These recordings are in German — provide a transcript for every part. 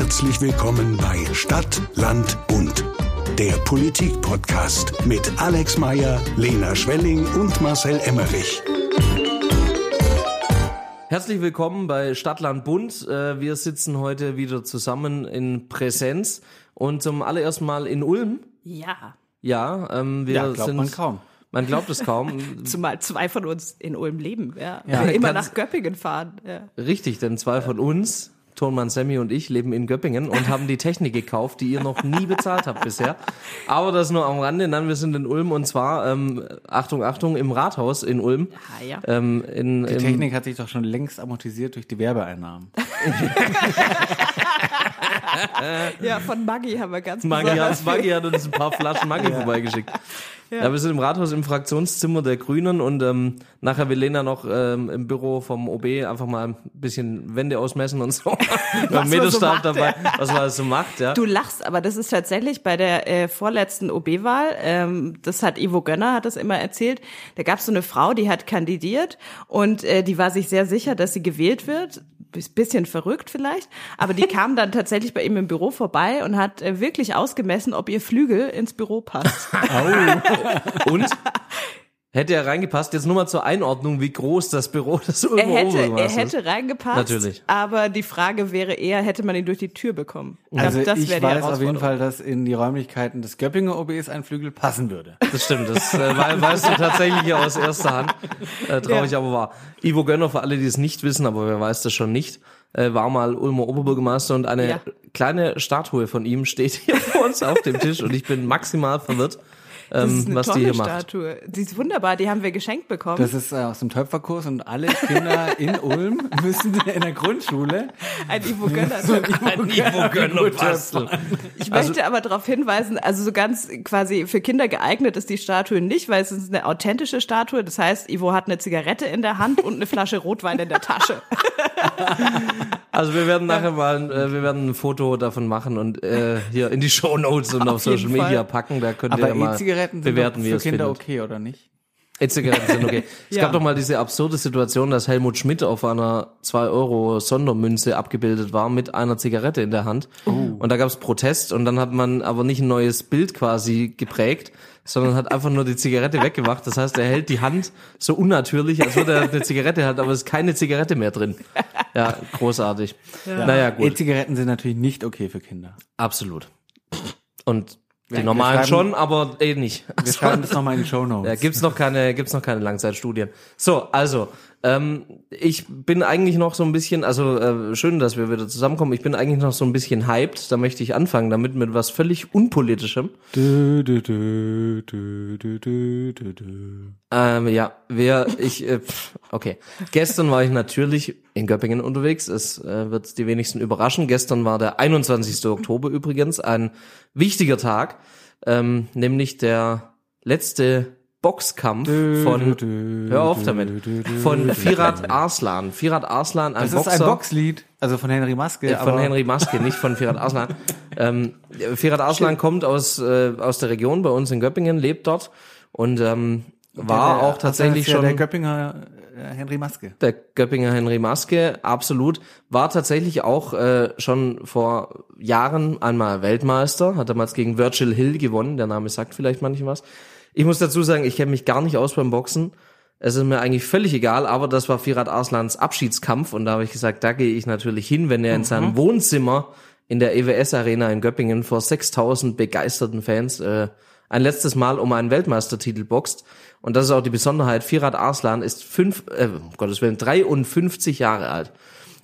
Herzlich willkommen bei Stadt, Land, Bund. Der Politik-Podcast mit Alex Meyer, Lena Schwelling und Marcel Emmerich. Herzlich willkommen bei Stadtland Bund. Äh, wir sitzen heute wieder zusammen in Präsenz und zum allerersten Mal in Ulm. Ja. Ja, ähm, wir Ja, glaubt sind. man kaum. Man glaubt es kaum. Zumal zwei von uns in Ulm leben, ja. Ja. Wir immer nach Göppingen fahren. Ja. Richtig, denn zwei von uns, Tonmann Sammy und ich, leben in Göppingen und haben die Technik gekauft, die ihr noch nie bezahlt habt bisher. Aber das nur am Rande. Nein, wir sind in Ulm und zwar, ähm, Achtung, Achtung, im Rathaus in Ulm. Ah, ja. Ähm, in, Die im, Technik hat sich doch schon längst amortisiert durch die Werbeeinnahmen. ja, von Maggi haben wir ganz Maggi Maggi hat uns ein paar Flaschen Maggi vorbeigeschickt. Ja. wir sind im Rathaus im Fraktionszimmer der Grünen und ähm, nachher will Lena noch ähm, im Büro vom OB einfach mal ein bisschen Wände ausmessen und so. So Meterstab macht, dabei, was man so macht, ja. Du lachst, aber das ist tatsächlich bei der äh, vorletzten OB-Wahl, ähm, das hat Ivo Gönner, hat das immer erzählt, da gab es so eine Frau, die hat kandidiert und äh, die war sich sehr sicher, dass sie gewählt wird. Bis- Bisschen verrückt vielleicht, aber die kam dann tatsächlich bei ihm im Büro vorbei und hat äh, wirklich ausgemessen, ob ihr Flügel ins Büro passt. Und hätte er reingepasst, jetzt nur mal zur Einordnung, wie groß das Büro des Er Ulmer hätte, er Oberbürgermeisters ist. hätte reingepasst, Natürlich. aber die Frage wäre eher, hätte man ihn durch die Tür bekommen? Ich Also das ich wäre die weiß auf jeden. Fall, dass in die Räumlichkeiten des Göppinger OBs ein Flügel passen würde. Das stimmt, das äh, wei- weißt du tatsächlich hier aus erster Hand. Äh, traurig Ja. aber wahr. Ivo Gönner, für alle, die es nicht wissen, aber wer weiß das schon nicht, äh, war mal Ulmer Oberbürgermeister und eine Ja. kleine Statue von ihm steht hier vor uns auf dem Tisch und ich bin maximal verwirrt, Das ähm, ist eine was die tolle hier macht. Statue. Die ist wunderbar, die haben wir geschenkt bekommen. Das ist äh, aus dem Töpferkurs und alle Kinder in Ulm müssen in der Grundschule ein Ivo Gönner. Ein Ivo Gönner basteln. Ich Also- möchte aber darauf hinweisen, also so ganz quasi für Kinder geeignet ist die Statue nicht, weil es ist eine authentische Statue. Das heißt, Ivo hat eine Zigarette in der Hand und eine Flasche Rotwein in der Tasche. Also wir werden nachher mal, äh, wir werden ein Foto davon machen und äh, hier in die Show Notes und auf, Auf Social Media Fall. packen. Da könnt Aber ihr mal E-Zigaretten sind bewerten, für es Kinder findet. okay, oder nicht? E-Zigaretten sind okay. Es Ja. gab doch mal diese absurde Situation, dass Helmut Schmidt auf einer 2 Euro Sondermünze abgebildet war mit einer Zigarette in der Hand. Und da gab es Protest und dann hat man aber nicht ein neues Bild quasi geprägt, sondern hat einfach nur die Zigarette weggemacht. Das heißt, er hält die Hand so unnatürlich, als würde er eine Zigarette halten, aber es ist keine Zigarette mehr drin. Ja, großartig. Naja, gut. E-Zigaretten sind natürlich nicht okay für Kinder. Absolut. Und die wir normalen schreiben- schon, aber eh nicht. Wir schreiben das nochmal in die Show Notes. Ja, gibt's noch keine, gibt's noch keine Langzeitstudien. So, also ähm, ich bin eigentlich noch so ein bisschen, also äh, schön, dass wir wieder zusammenkommen. Ich bin eigentlich noch so ein bisschen hyped. Da möchte ich anfangen damit mit was völlig unpolitischem. Du, du, du, du, du, du, du, du. Ähm, ja, wer ich, äh, okay. Gestern war ich natürlich in Göppingen unterwegs. Es äh, wird die wenigsten überraschen. Gestern war der 21. Oktober übrigens ein wichtiger Tag, ähm, nämlich der letzte Boxkampf von, hör auf damit, von Firat Arslan. Firat Arslan, ein Das ist Boxer. ein Boxlied, also von Henry Maske. Ja, von Henry Maske, nicht von Firat Arslan. ähm, Firat Arslan kommt aus, äh, aus der Region bei uns in Göppingen, lebt dort und ähm, war der- auch tatsächlich das ist ja schon Der Göppinger äh, Henry Maske. der Göppinger Henry Maske, absolut, war tatsächlich auch äh, schon vor Jahren einmal Weltmeister, hat damals gegen Virgil Hill gewonnen, der Name sagt vielleicht manchen was. Ich muss dazu sagen, ich kenne mich gar nicht aus beim Boxen. Es ist mir eigentlich völlig egal, aber das war Firat Arslans Abschiedskampf und da habe ich gesagt, da gehe ich natürlich hin, wenn er in seinem Wohnzimmer in der EWS Arena in Göppingen vor 6000 begeisterten Fans äh, ein letztes Mal um einen Weltmeistertitel boxt. Und das ist auch die Besonderheit. Firat Arslan ist fünf, äh, um Gottes Willen, 53 Jahre alt.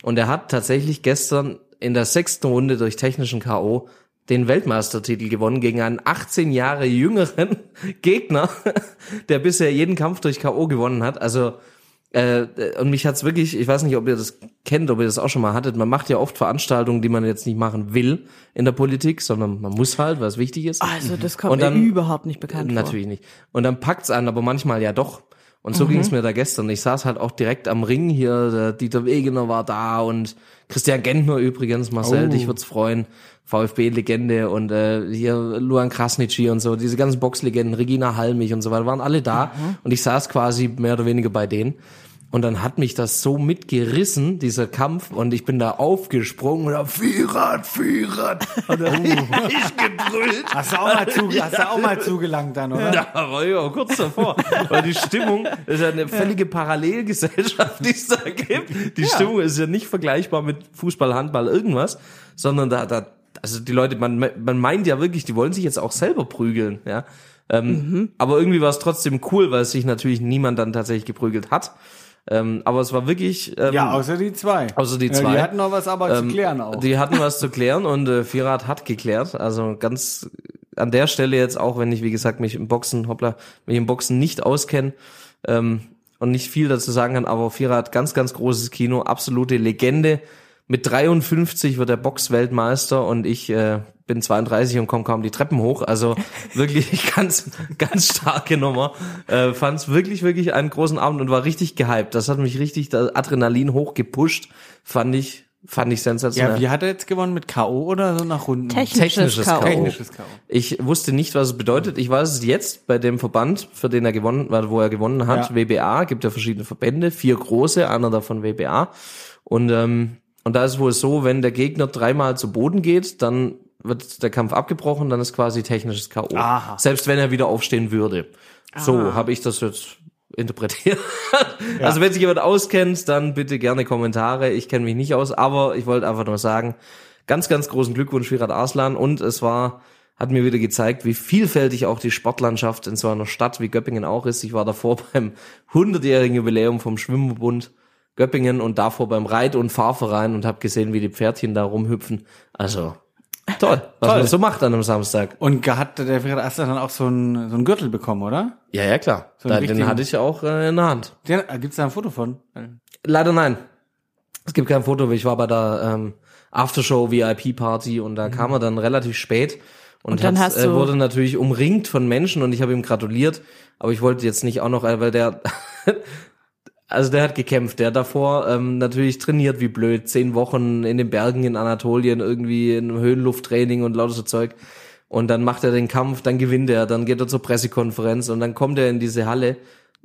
Und er hat tatsächlich gestern in der sechsten Runde durch technischen K.O. den Weltmeistertitel gewonnen gegen einen 18 Jahre jüngeren Gegner, der bisher jeden Kampf durch K.O. gewonnen hat. Also äh, und mich hat's wirklich, ich weiß nicht, ob ihr das kennt, ob ihr das auch schon mal hattet. Man macht ja oft Veranstaltungen, die man jetzt nicht machen will in der Politik, sondern man muss halt, weil es wichtig ist. Also das kommt dann- mir überhaupt nicht bekannt vor. Natürlich nicht. Und dann packt's einen, aber manchmal ja doch. Und so Mhm. ging's mir da gestern. Ich saß halt auch direkt am Ring hier, der Dieter Wegener war da und Christian Gentner übrigens, Marcel, Oh. dich wird's freuen. VfB-Legende und äh, hier Luan Krasnitschi und so, diese ganzen Boxlegenden, Regina Halmich und so weiter, waren alle da Mhm. und ich saß quasi mehr oder weniger bei denen. Und dann hat mich das so mitgerissen, dieser Kampf, und ich bin da aufgesprungen und hab Vierrad, Vierrad. Und dann ich gebrüllt. Hast du auch mal, zu, hast du auch mal zugelangt dann, oder? Da war ich auch kurz davor. Weil die Stimmung ist ja eine völlige Parallelgesellschaft, die es da gibt. Die Stimmung ist ja nicht vergleichbar mit Fußball, Handball, irgendwas, sondern da, da, also die Leute, man, man meint ja wirklich, die wollen sich jetzt auch selber prügeln, ja. Ähm, Aber irgendwie war es trotzdem cool, weil sich natürlich niemand dann tatsächlich geprügelt hat. Ähm, aber es war wirklich. Ähm, Ja, außer die zwei. Außer die Ja, zwei. die hatten noch was aber zu ähm, klären auch. Die hatten was zu klären und äh, Vierrad hat geklärt. Also ganz an der Stelle jetzt auch, wenn ich wie gesagt mich im Boxen, hoppla, mich im Boxen nicht auskenne ähm, und nicht viel dazu sagen kann, aber Vierrad ganz ganz großes Kino, absolute Legende. Mit 53 wird er Boxweltmeister und ich äh, bin 32 und komme kaum die Treppen hoch. Also wirklich ganz, ganz starke Nummer. Äh, Fand es wirklich, wirklich einen großen Abend und war richtig gehypt. Das hat mich richtig das Adrenalin hochgepusht. Fand ich, fand ich sensationell. ja, wie hat er jetzt gewonnen? Mit K.O. oder so nach Runden? Technisches. K.O. Technisches K.O. Ich wusste nicht, was es bedeutet. Ich weiß es jetzt bei dem Verband, für den er gewonnen, wo er gewonnen hat, Ja. WBA, gibt ja verschiedene Verbände, vier große, einer davon WBA. Und, ähm, und da ist es wohl so, wenn der Gegner dreimal zu Boden geht, dann wird der Kampf abgebrochen, dann ist quasi technisches K.O. Aha. Selbst wenn er wieder aufstehen würde. So habe ich das jetzt interpretiert. Also wenn sich jemand auskennt, dann bitte gerne Kommentare. Ich kenne mich nicht aus, aber ich wollte einfach nur sagen, ganz, ganz großen Glückwunsch Virat Arslan und es war, hat mir wieder gezeigt, wie vielfältig auch die Sportlandschaft in so einer Stadt wie Göppingen auch ist. Ich war davor beim 100-jährigen Jubiläum vom Schwimmbund Göppingen und davor beim Reit- und Fahrverein und habe gesehen, wie die Pferdchen da rumhüpfen. Also toll, was Toll. man so macht an einem Samstag. Und hat der Ferhat Aslan dann auch so einen, so einen Gürtel bekommen, oder? Ja, ja, klar. So da, den hatte ich auch äh, in der Hand. Den, äh, gibt's da ein Foto von? Leider nein. Es gibt kein Foto, ich war bei der ähm, Aftershow VIP Party und da kam er dann relativ spät und, Und dann hat, hast äh, du- wurde natürlich umringt von Menschen und ich habe ihm gratuliert, aber ich wollte jetzt nicht auch noch, äh, weil der also der hat gekämpft, der hat davor ähm, natürlich trainiert wie blöd, zehn Wochen in den Bergen in Anatolien irgendwie in Höhenlufttraining und lauter so Zeug. Und dann macht er den Kampf, dann gewinnt er, dann geht er zur Pressekonferenz und dann kommt er in diese Halle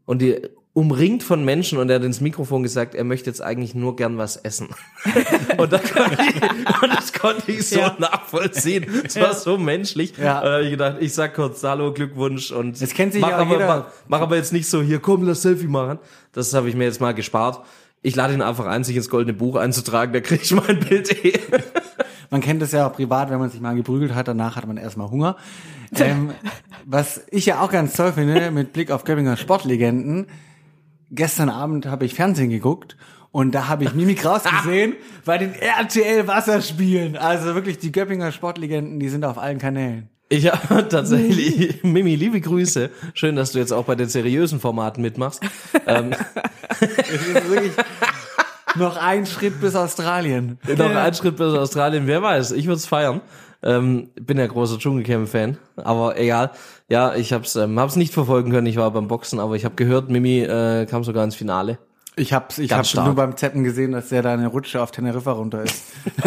und die umringt von Menschen und er hat ins Mikrofon gesagt, er möchte jetzt eigentlich nur gern was essen. und, da konnte ich, und das konnte ich so Ja. nachvollziehen. Es war so menschlich. Ja. Und da habe ich gedacht, ich sag kurz Hallo, Glückwunsch und Es kennt sich mach, aber, mach, mach aber jetzt nicht so, hier komm, lass Selfie machen. Das habe ich mir jetzt mal gespart. Ich lade ihn einfach ein, sich ins goldene Buch einzutragen, da kriege ich mein Bild eh. Man kennt das ja auch privat, wenn man sich mal geprügelt hat, danach hat man erstmal Hunger. Ähm, was ich ja auch ganz toll finde, mit Blick auf Göppinger Sportlegenden, gestern Abend habe ich Fernsehen geguckt und da habe ich Mimi Kraus gesehen bei den RTL Wasserspielen. Also wirklich die Göppinger Sportlegenden, die sind auf allen Kanälen. Ich habe tatsächlich, Mimi, liebe Grüße. Schön, dass du jetzt auch bei den seriösen Formaten mitmachst. ähm, Es ist wirklich noch ein Schritt bis Australien. noch ein Schritt bis Australien, wer weiß, ich würde es feiern. Ähm, bin ja großer Dschungelcamp-Fan, aber egal. Ja, ich hab's, ähm, hab's nicht verfolgen können, ich war beim Boxen, aber ich habe gehört, Mimi äh, kam sogar ins Finale. Ich hab's, ich Ganz hab's stark. nur beim Zeppen gesehen, dass der da eine Rutsche auf Teneriffa runter ist.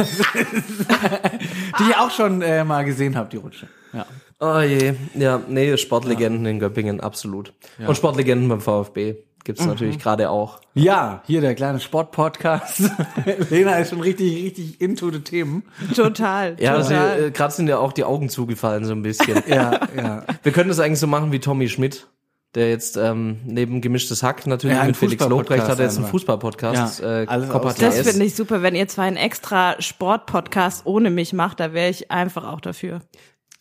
die ich auch schon äh, mal gesehen habe, die Rutsche. Ja. Oh je, ja, nee, Sportlegenden in Göppingen, absolut. Und Sportlegenden beim VfB gibt's natürlich gerade auch. Ja, hier der kleine Sportpodcast. Lena ist schon richtig, richtig into the Themen. Total, Ja, also, total. äh, gerade sind ja auch die Augen zugefallen so ein bisschen. Ja, ja. Wir können das eigentlich so machen wie Tommy Schmidt, der jetzt ähm, neben gemischtes Hack natürlich Ja, einen mit Felix Lobrecht hat er jetzt einen. Fußball-Podcast. Ja, äh, das finde ich super. Wenn ihr zwar einen extra Sport-Podcast ohne mich macht, da wäre ich einfach auch dafür.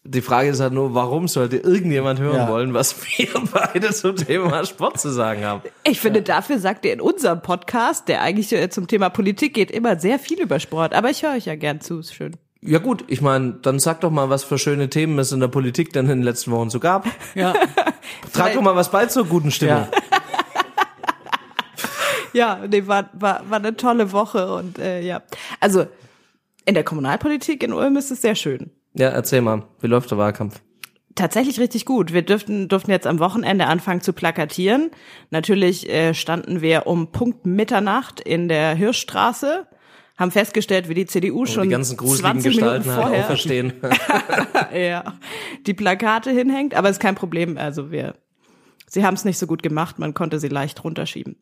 Die Frage ist halt nur, warum sollte irgendjemand hören Ja. wollen, was wir beide zum Thema Sport zu sagen haben? Ich finde, dafür sagt ihr in unserem Podcast, der eigentlich äh, zum Thema Politik geht, immer sehr viel über Sport. Aber ich höre euch ja gern zu, ist schön. Ja gut, ich meine, dann sag doch mal, was für schöne Themen es in der Politik denn in den letzten Wochen so gab. Ja, Trag doch mal was bei zur guten Stimmung. ja. Ja, nee, war, war, war eine tolle Woche und äh, ja. Also in der Kommunalpolitik in Ulm ist es sehr schön. Ja, erzähl mal, wie läuft der Wahlkampf? Tatsächlich richtig gut. Wir dürften, durften jetzt am Wochenende anfangen zu plakatieren. Natürlich äh, standen wir um Punkt Mitternacht in der Hirschstraße, haben festgestellt, wie die CDU Wo schon die ganzen gruseligen 20 Minuten Gestalten halt vorher auferstehen. ja, die Plakate hinhängt, aber ist kein Problem. Also wir Sie haben es nicht so gut gemacht, man konnte sie leicht runterschieben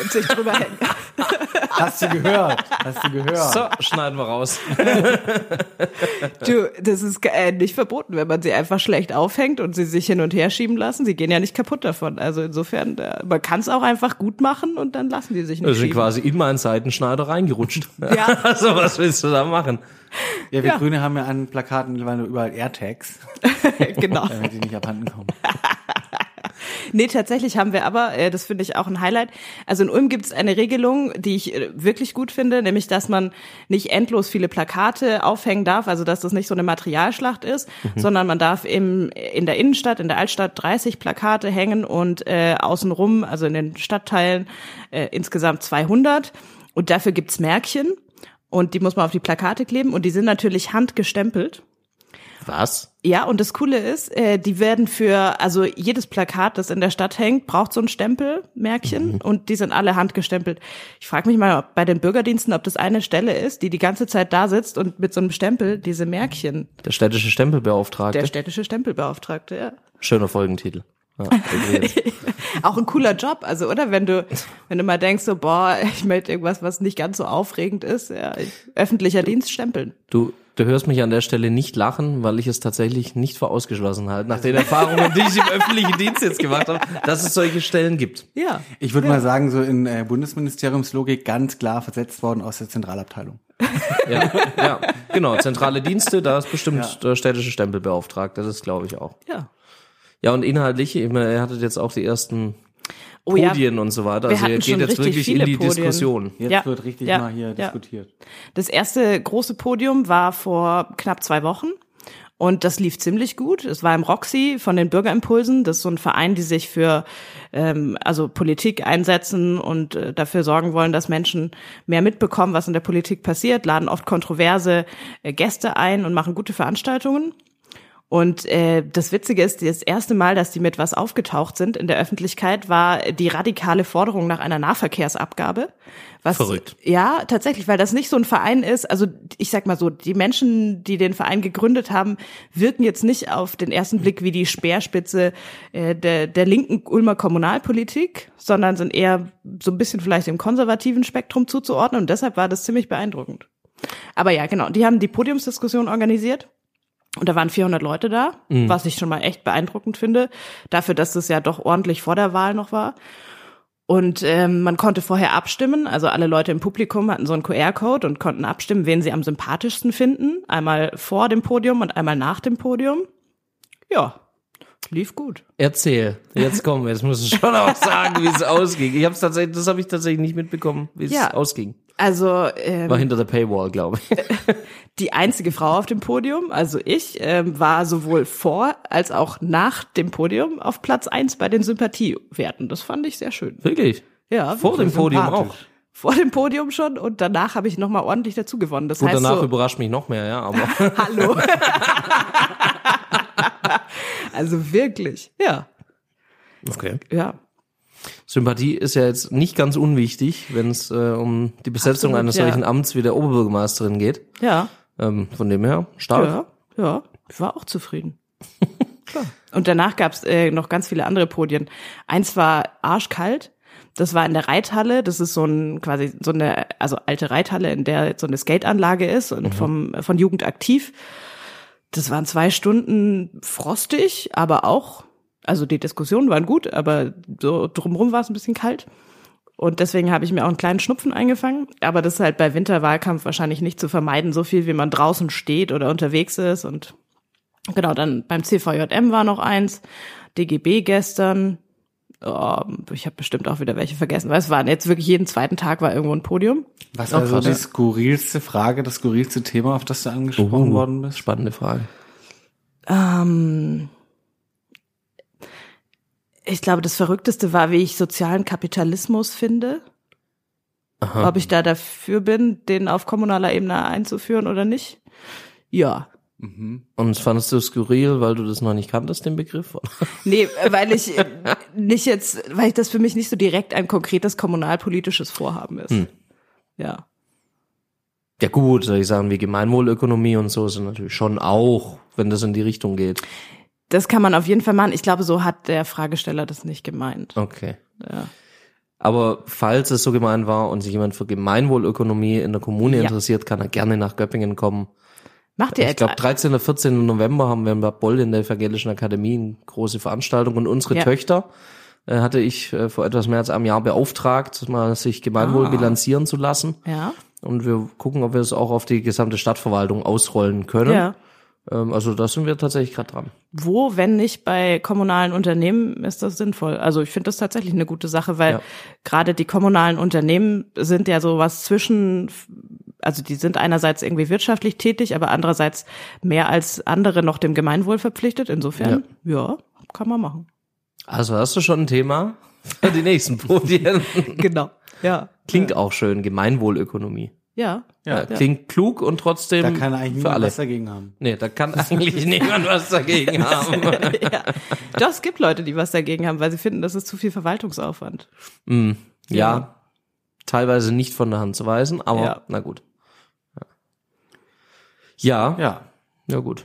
und sich drüber hängen. Hast du gehört? Hast du gehört? So, schneiden wir raus. Du, das ist äh, nicht verboten, wenn man sie einfach schlecht aufhängt und sie sich hin und her schieben lassen. Sie gehen ja nicht kaputt davon. Also insofern, äh, man kann es auch einfach gut machen und dann lassen die sich nicht Wir sind quasi in meinen Seitenschneider reingerutscht. Ja. Also was willst du da machen? Ja, wir Ja. Grüne haben ja an Plakaten mittlerweile überall AirTags, genau. damit die nicht abhanden kommen. Nee, tatsächlich haben wir aber, äh, das finde ich auch ein Highlight. Also in Ulm gibt es eine Regelung, die ich äh, wirklich gut finde, nämlich dass man nicht endlos viele Plakate aufhängen darf, also dass das nicht so eine Materialschlacht ist, sondern man darf im, in der Innenstadt, in der Altstadt 30 Plakate hängen und äh, außenrum, also in den Stadtteilen äh, insgesamt 200. Und dafür gibt's Märkchen und die muss man auf die Plakate kleben und die sind natürlich handgestempelt. Was? Ja, und das Coole ist, äh, die werden für, also jedes Plakat, das in der Stadt hängt, braucht so ein Stempelmärkchen Mhm. und die sind alle handgestempelt. Ich frage mich mal ob bei den Bürgerdiensten, ob das eine Stelle ist, die die ganze Zeit da sitzt und mit so einem Stempel diese Märkchen, Der städtische Stempelbeauftragte. der städtische Stempelbeauftragte, ja. Schöner Folgentitel. Ja. Auch ein cooler Job, also oder wenn du, wenn du mal denkst so, boah, ich möchte irgendwas, was nicht ganz so aufregend ist, ja, ich, öffentlicher Dienst stempeln. du, du hörst mich an der Stelle nicht lachen, weil ich es tatsächlich nicht für ausgeschlossen halte, nach den Erfahrungen, die ich im öffentlichen Dienst jetzt gemacht habe, dass es solche Stellen gibt. Ja. Ich würde mal sagen, so in äh, Bundesministeriumslogik ganz klar versetzt worden aus der Zentralabteilung. Ja, ja, genau. Zentrale Dienste, da ist bestimmt der städtische Stempelbeauftragte, das glaube ich auch. Ja. Ja, und inhaltlich, ich meine, ihr hattet jetzt auch die ersten Oh ja. Podien und so weiter. Wir Also ihr geht jetzt wirklich in die Podien. Diskussion. Jetzt Ja, wird richtig ja, mal hier ja. diskutiert. Das erste große Podium war vor knapp zwei Wochen. Und das lief ziemlich gut. Es war im Roxy von den Bürgerimpulsen. Das ist so ein Verein, die sich für ähm, also Politik einsetzen und äh, dafür sorgen wollen, dass Menschen mehr mitbekommen, was in der Politik passiert, laden oft kontroverse äh, Gäste ein und machen gute Veranstaltungen. Und äh, das Witzige ist, das erste Mal, dass die mit was aufgetaucht sind in der Öffentlichkeit, war die radikale Forderung nach einer Nahverkehrsabgabe. Was, Verrückt. Ja, tatsächlich, weil das nicht so ein Verein ist. Also ich sag mal so, die Menschen, die den Verein gegründet haben, wirken jetzt nicht auf den ersten Blick wie die Speerspitze äh, der, der linken Ulmer Kommunalpolitik, sondern sind eher so ein bisschen vielleicht im konservativen Spektrum zuzuordnen. Und deshalb war das ziemlich beeindruckend. Aber ja, genau, die haben die Podiumsdiskussion organisiert. Und da waren 400 Leute da, was ich schon mal echt beeindruckend finde, dafür, dass es ja doch ordentlich vor der Wahl noch war. Und ähm, man konnte vorher abstimmen, also alle Leute im Publikum hatten so einen QR-Code und konnten abstimmen, wen sie am sympathischsten finden. Einmal vor dem Podium und einmal nach dem Podium. Ja, lief gut. Erzähl. Jetzt komm, jetzt musst du schon auch sagen, wie es ausging. Ich hab's tatsächlich, das habe ich tatsächlich nicht mitbekommen, wie es Ja. ausging. Also ähm, War hinter der Paywall, glaube ich. die einzige Frau auf dem Podium, also ich, ähm, war sowohl vor als auch nach dem Podium auf Platz eins bei den Sympathiewerten. Das fand ich sehr schön. Wirklich? Ja, Vor dem Podium auch. vor dem Podium schon und danach habe ich noch mal ordentlich dazu gewonnen. Das Gut, heißt danach so, überrascht mich noch mehr, ja, aber hallo. also wirklich, ja, okay. ja. Sympathie ist ja jetzt nicht ganz unwichtig, wenn es äh, um die Besetzung Absolut, eines ja. solchen Amts wie der Oberbürgermeisterin geht. Ja, Ähm, von dem her, stark. ja, ja, ich war auch zufrieden. Klar. Und danach gab's äh, noch ganz viele andere Podien. Eins war arschkalt. Das war in der Reithalle. Das ist so ein quasi so eine also alte Reithalle, in der so eine Skateanlage ist und vom von Jugend aktiv. Das waren zwei Stunden frostig, aber auch also die Diskussionen waren gut, aber so drumherum war es ein bisschen kalt. Und deswegen habe ich mir auch einen kleinen Schnupfen eingefangen. Aber das ist halt bei Winterwahlkampf wahrscheinlich nicht zu vermeiden, so viel wie man draußen steht oder unterwegs ist. Und genau, dann beim CVJM war noch eins, DGB gestern. Oh, ich habe bestimmt auch wieder welche vergessen, weil es waren jetzt wirklich jeden zweiten Tag war irgendwo ein Podium. Was war Ach, so die skurrilste Frage, das skurrilste Thema, auf das du angesprochen worden bist? Spannende Frage. Ähm, ich glaube, das Verrückteste war, wie ich sozialen Kapitalismus finde. Ob ich da dafür bin, den auf kommunaler Ebene einzuführen oder nicht. Ja. Und fandest du skurril, weil du das noch nicht kanntest, den Begriff? Nee, weil ich äh, nicht jetzt, weil ich das für mich nicht so direkt ein konkretes kommunalpolitisches Vorhaben ist. Ja. Ja gut, soll ich sagen, wie Gemeinwohlökonomie und so sind natürlich schon auch, wenn das in die Richtung geht. Das kann man auf jeden Fall machen. Ich glaube, so hat der Fragesteller das nicht gemeint. Okay. Ja. Aber falls es so gemeint war und sich jemand für Gemeinwohlökonomie in der Kommune Ja. interessiert, kann er gerne nach Göppingen kommen. Macht ihr Ich jetzt glaube, 13. oder 14. November haben wir in Bad Boll in der Evangelischen Akademie eine große Veranstaltung und unsere Ja. Töchter äh, hatte ich äh, vor etwas mehr als einem Jahr beauftragt, mal sich Gemeinwohl Ah. bilanzieren zu lassen. Ja. Und wir gucken, ob wir es auch auf die gesamte Stadtverwaltung ausrollen können. Ja. Ähm, also da sind wir tatsächlich gerade dran. Wo, wenn nicht bei kommunalen Unternehmen, ist das sinnvoll? Also ich finde das tatsächlich eine gute Sache, weil Ja. gerade die kommunalen Unternehmen sind ja sowas zwischen, also die sind einerseits irgendwie wirtschaftlich tätig, aber andererseits mehr als andere noch dem Gemeinwohl verpflichtet. Insofern, ja, kann man machen. Also hast du schon ein Thema für die nächsten Podien. Genau. Ja. Klingt auch schön, Gemeinwohlökonomie. Ja. Ja, klingt klug und trotzdem Da kann eigentlich für niemand alle. was dagegen haben. Nee, da kann eigentlich niemand was dagegen haben. ja. Doch, es gibt Leute, die was dagegen haben, weil sie finden, das ist zu viel Verwaltungsaufwand. Mm, ja, Ja. teilweise nicht von der Hand zu weisen, aber Ja. na gut. Ja, ja, Ja. gut.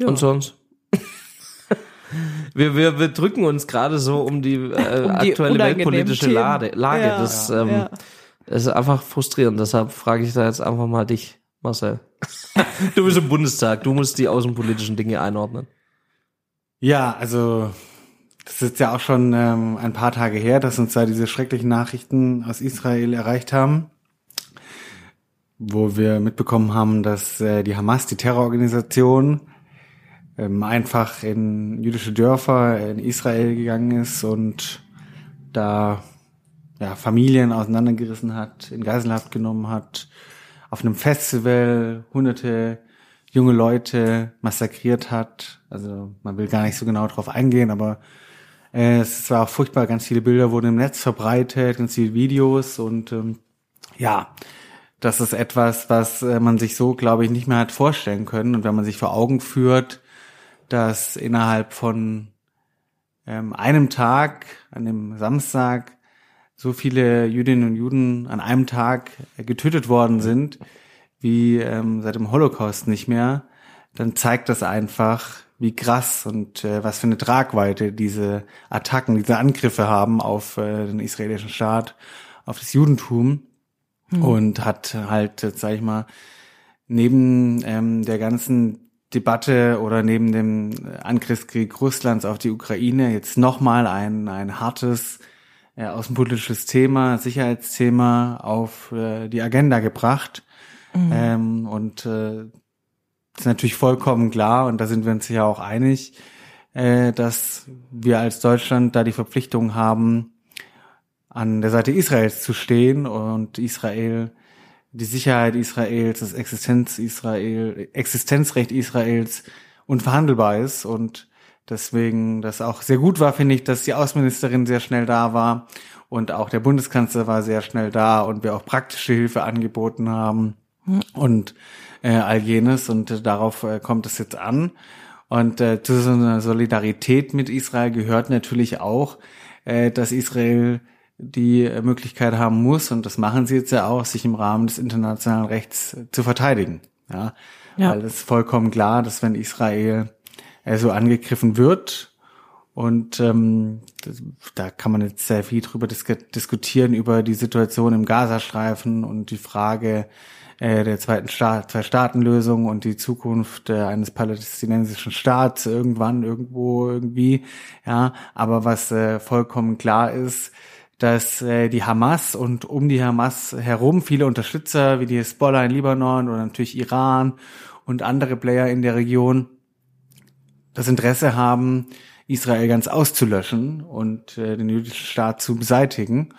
Ja. Und sonst? wir, wir, wir drücken uns gerade so um die, äh, Um die aktuelle weltpolitische Themen. Lade, Lage. Ja, das, ja. ähm, Das ist einfach frustrierend. Deshalb frage ich da jetzt einfach mal dich, Marcel. du bist im Bundestag, du musst die außenpolitischen Dinge einordnen. Ja, also das ist jetzt ja auch schon ähm, ein paar Tage her, dass uns da diese schrecklichen Nachrichten aus Israel erreicht haben, wo wir mitbekommen haben, dass äh, die Hamas, die Terrororganisation, ähm, einfach in jüdische Dörfer in Israel gegangen ist und da ja, Familien auseinandergerissen hat, in Geiselhaft genommen hat, auf einem Festival hunderte junge Leute massakriert hat. Also man will gar nicht so genau drauf eingehen, aber äh, es war auch furchtbar. Ganz viele Bilder wurden im Netz verbreitet, ganz viele Videos und ähm, ja, das ist etwas, was äh, man sich so, glaube ich, nicht mehr hat vorstellen können. Und wenn man sich vor Augen führt, dass innerhalb von ähm, einem Tag, an dem Samstag, so viele Jüdinnen und Juden an einem Tag getötet worden sind, wie ähm, seit dem Holocaust nicht mehr, dann zeigt das einfach, wie krass und äh, was für eine Tragweite diese Attacken, diese Angriffe haben auf äh, den israelischen Staat, auf das Judentum. Und hat halt, äh, sag ich mal, neben ähm, der ganzen Debatte oder neben dem Angriffskrieg Russlands auf die Ukraine jetzt nochmal ein, ein hartes äh, außenpolitisches Thema, Sicherheitsthema auf äh, die Agenda gebracht. Ähm, und äh, ist natürlich vollkommen klar, und da sind wir uns ja auch einig, äh, dass wir als Deutschland da die Verpflichtung haben, an der Seite Israels zu stehen und Israel, die Sicherheit Israels, das Existenz Israel, Existenzrecht Israels unverhandelbar ist und deswegen das auch sehr gut war, finde ich, dass die Außenministerin sehr schnell da war und auch der Bundeskanzler war sehr schnell da und wir auch praktische Hilfe angeboten haben und äh, all jenes und äh, darauf äh, kommt es jetzt an. Und äh, zu so einer Solidarität mit Israel gehört natürlich auch, äh, dass Israel die äh, Möglichkeit haben muss, und das machen sie jetzt ja auch, sich im Rahmen des internationalen Rechts äh, zu verteidigen. Ja, Ja. weil es ist vollkommen klar, dass wenn Israel äh, so angegriffen wird, und ähm, da kann man jetzt sehr viel drüber dis diskutieren, über die Situation im Gazastreifen und die Frage äh, der zweiten Staat, Zwei-Staaten-Lösung und die Zukunft äh, eines palästinensischen Staats irgendwann, irgendwo, irgendwie. Ja, aber was äh, vollkommen klar ist, dass äh, die Hamas und um die Hamas herum viele Unterstützer wie die Hezbollah in Libanon oder natürlich Iran und andere Player in der Region das Interesse haben, Israel ganz auszulöschen und äh, den jüdischen Staat zu beseitigen.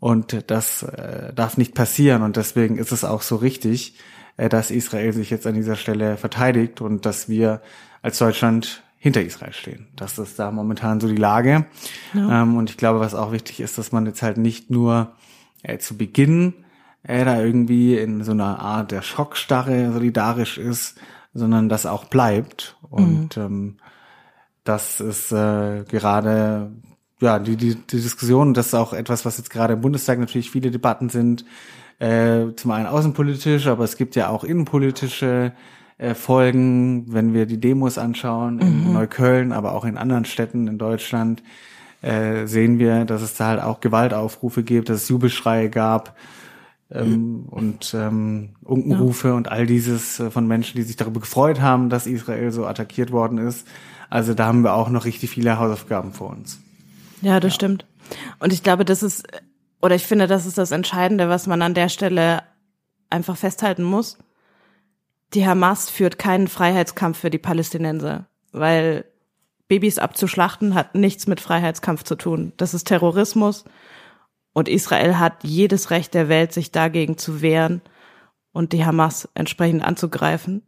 Und das äh, darf nicht passieren. Und deswegen ist es auch so richtig, äh, dass Israel sich jetzt an dieser Stelle verteidigt und dass wir als Deutschland hinter Israel stehen. Das ist da momentan so die Lage. Ähm, und ich glaube, was auch wichtig ist, dass man jetzt halt nicht nur äh, zu Beginn äh, da irgendwie in so einer Art der Schockstarre solidarisch ist, sondern das auch bleibt. Und ähm, das ist äh, gerade ja die, die, die Diskussion, das ist auch etwas, was jetzt gerade im Bundestag natürlich viele Debatten sind, äh, zum einen außenpolitisch, aber es gibt ja auch innenpolitische äh, folgen, wenn wir die Demos anschauen in Neukölln, aber auch in anderen Städten in Deutschland, äh, sehen wir, dass es da halt auch Gewaltaufrufe gibt, dass es Jubelschreie gab ähm, und ähm, Unkenrufe und all dieses äh, von Menschen, die sich darüber gefreut haben, dass Israel so attackiert worden ist. Also da haben wir auch noch richtig viele Hausaufgaben vor uns. Ja, das stimmt. Und ich glaube, das ist, oder ich finde, das ist das Entscheidende, was man an der Stelle einfach festhalten muss. Die Hamas führt keinen Freiheitskampf für die Palästinenser, weil Babys abzuschlachten hat nichts mit Freiheitskampf zu tun. Das ist Terrorismus und Israel hat jedes Recht der Welt, sich dagegen zu wehren und die Hamas entsprechend anzugreifen.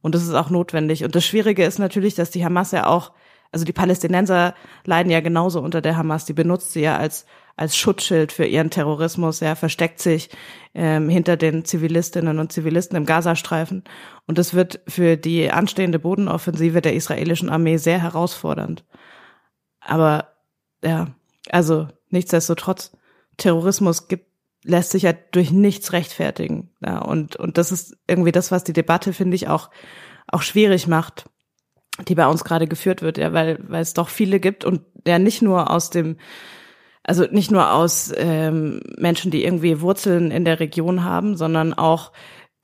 Und das ist auch notwendig. Und das Schwierige ist natürlich, dass die Hamas ja auch, also die Palästinenser leiden ja genauso unter der Hamas. Die benutzt sie ja als als Schutzschild für ihren Terrorismus. Ja, versteckt sich ähm, hinter den Zivilistinnen und Zivilisten im Gazastreifen. Und das wird für die anstehende Bodenoffensive der israelischen Armee sehr herausfordernd. Aber ja, also nichtsdestotrotz, Terrorismus gibt, lässt sich ja durch nichts rechtfertigen. Ja, und, und das ist irgendwie das, was die Debatte, finde ich, auch, auch schwierig macht, die bei uns gerade geführt wird, ja, weil, weil es doch viele gibt und ja nicht nur aus dem also nicht nur aus ähm, Menschen, die irgendwie Wurzeln in der Region haben, sondern auch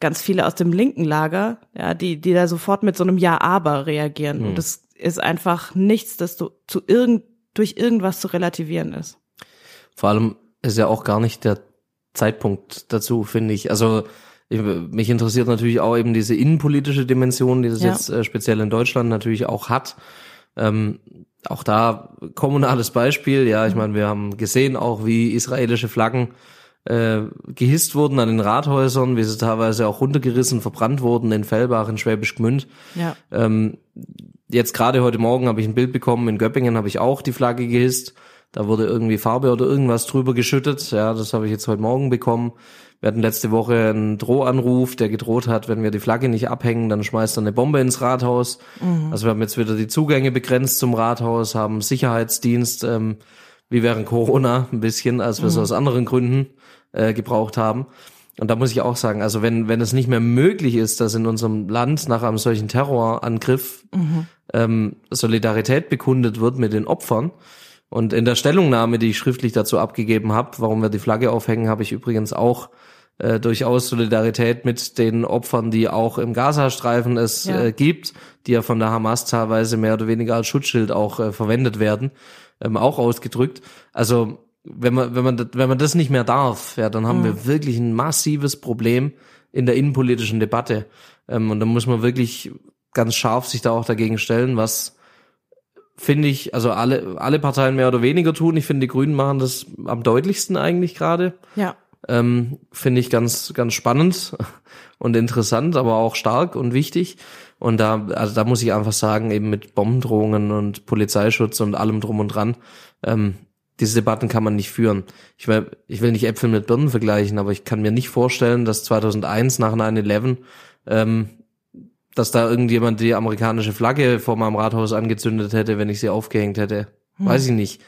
ganz viele aus dem linken Lager, ja, die, die da sofort mit so einem Ja-Aber reagieren. Mhm. Und das ist einfach nichts, das du zu irgend, durch irgendwas zu relativieren ist. Vor allem ist ja auch gar nicht der Zeitpunkt dazu, finde ich. Also ich, mich interessiert natürlich auch eben diese innenpolitische Dimension, die das ja. jetzt äh, speziell in Deutschland natürlich auch hat. Ähm, auch da kommunales Beispiel, ja, ich meine, wir haben gesehen auch, wie israelische Flaggen äh, gehisst wurden an den Rathäusern, wie sie teilweise auch runtergerissen, verbrannt wurden in Fellbach, in Schwäbisch Gmünd. Ja. Ähm, jetzt gerade heute Morgen habe ich ein Bild bekommen, in Göppingen habe ich auch die Flagge gehisst. Da wurde irgendwie Farbe oder irgendwas drüber geschüttet. Ja, das habe ich jetzt heute Morgen bekommen. Wir hatten letzte Woche einen Drohanruf, der gedroht hat, wenn wir die Flagge nicht abhängen, dann schmeißt er eine Bombe ins Rathaus. Mhm. Also wir haben jetzt wieder die Zugänge begrenzt zum Rathaus, haben Sicherheitsdienst, ähm, wie während Corona ein bisschen, als wir es mhm. aus anderen Gründen äh, gebraucht haben. Und da muss ich auch sagen, also wenn, wenn es nicht mehr möglich ist, dass in unserem Land nach einem solchen Terrorangriff mhm. ähm, Solidarität bekundet wird mit den Opfern, und in der Stellungnahme, die ich schriftlich dazu abgegeben habe, warum wir die Flagge aufhängen, habe ich übrigens auch äh, durchaus Solidarität mit den Opfern, die auch im Gazastreifen es ja. äh, gibt, die ja von der Hamas teilweise mehr oder weniger als Schutzschild auch äh, verwendet werden, ähm, auch ausgedrückt. Also wenn man wenn man wenn man das nicht mehr darf, ja, dann haben mhm. wir wirklich ein massives Problem in der innenpolitischen Debatte. Ähm, und da muss man wirklich ganz scharf sich da auch dagegen stellen, was finde ich, also alle alle Parteien mehr oder weniger tun. Ich finde, die Grünen machen das am deutlichsten eigentlich gerade. Ja. Ähm, Finde ich ganz, ganz spannend und interessant, aber auch stark und wichtig. Und da, also da muss ich einfach sagen, eben mit Bombendrohungen und Polizeischutz und allem drum und dran, ähm, diese Debatten kann man nicht führen. Ich will, ich will nicht Äpfel mit Birnen vergleichen, aber ich kann mir nicht vorstellen, dass 2001 nach 9-11, ähm, dass da irgendjemand die amerikanische Flagge vor meinem Rathaus angezündet hätte, wenn ich sie aufgehängt hätte. Hm. Weiß ich nicht.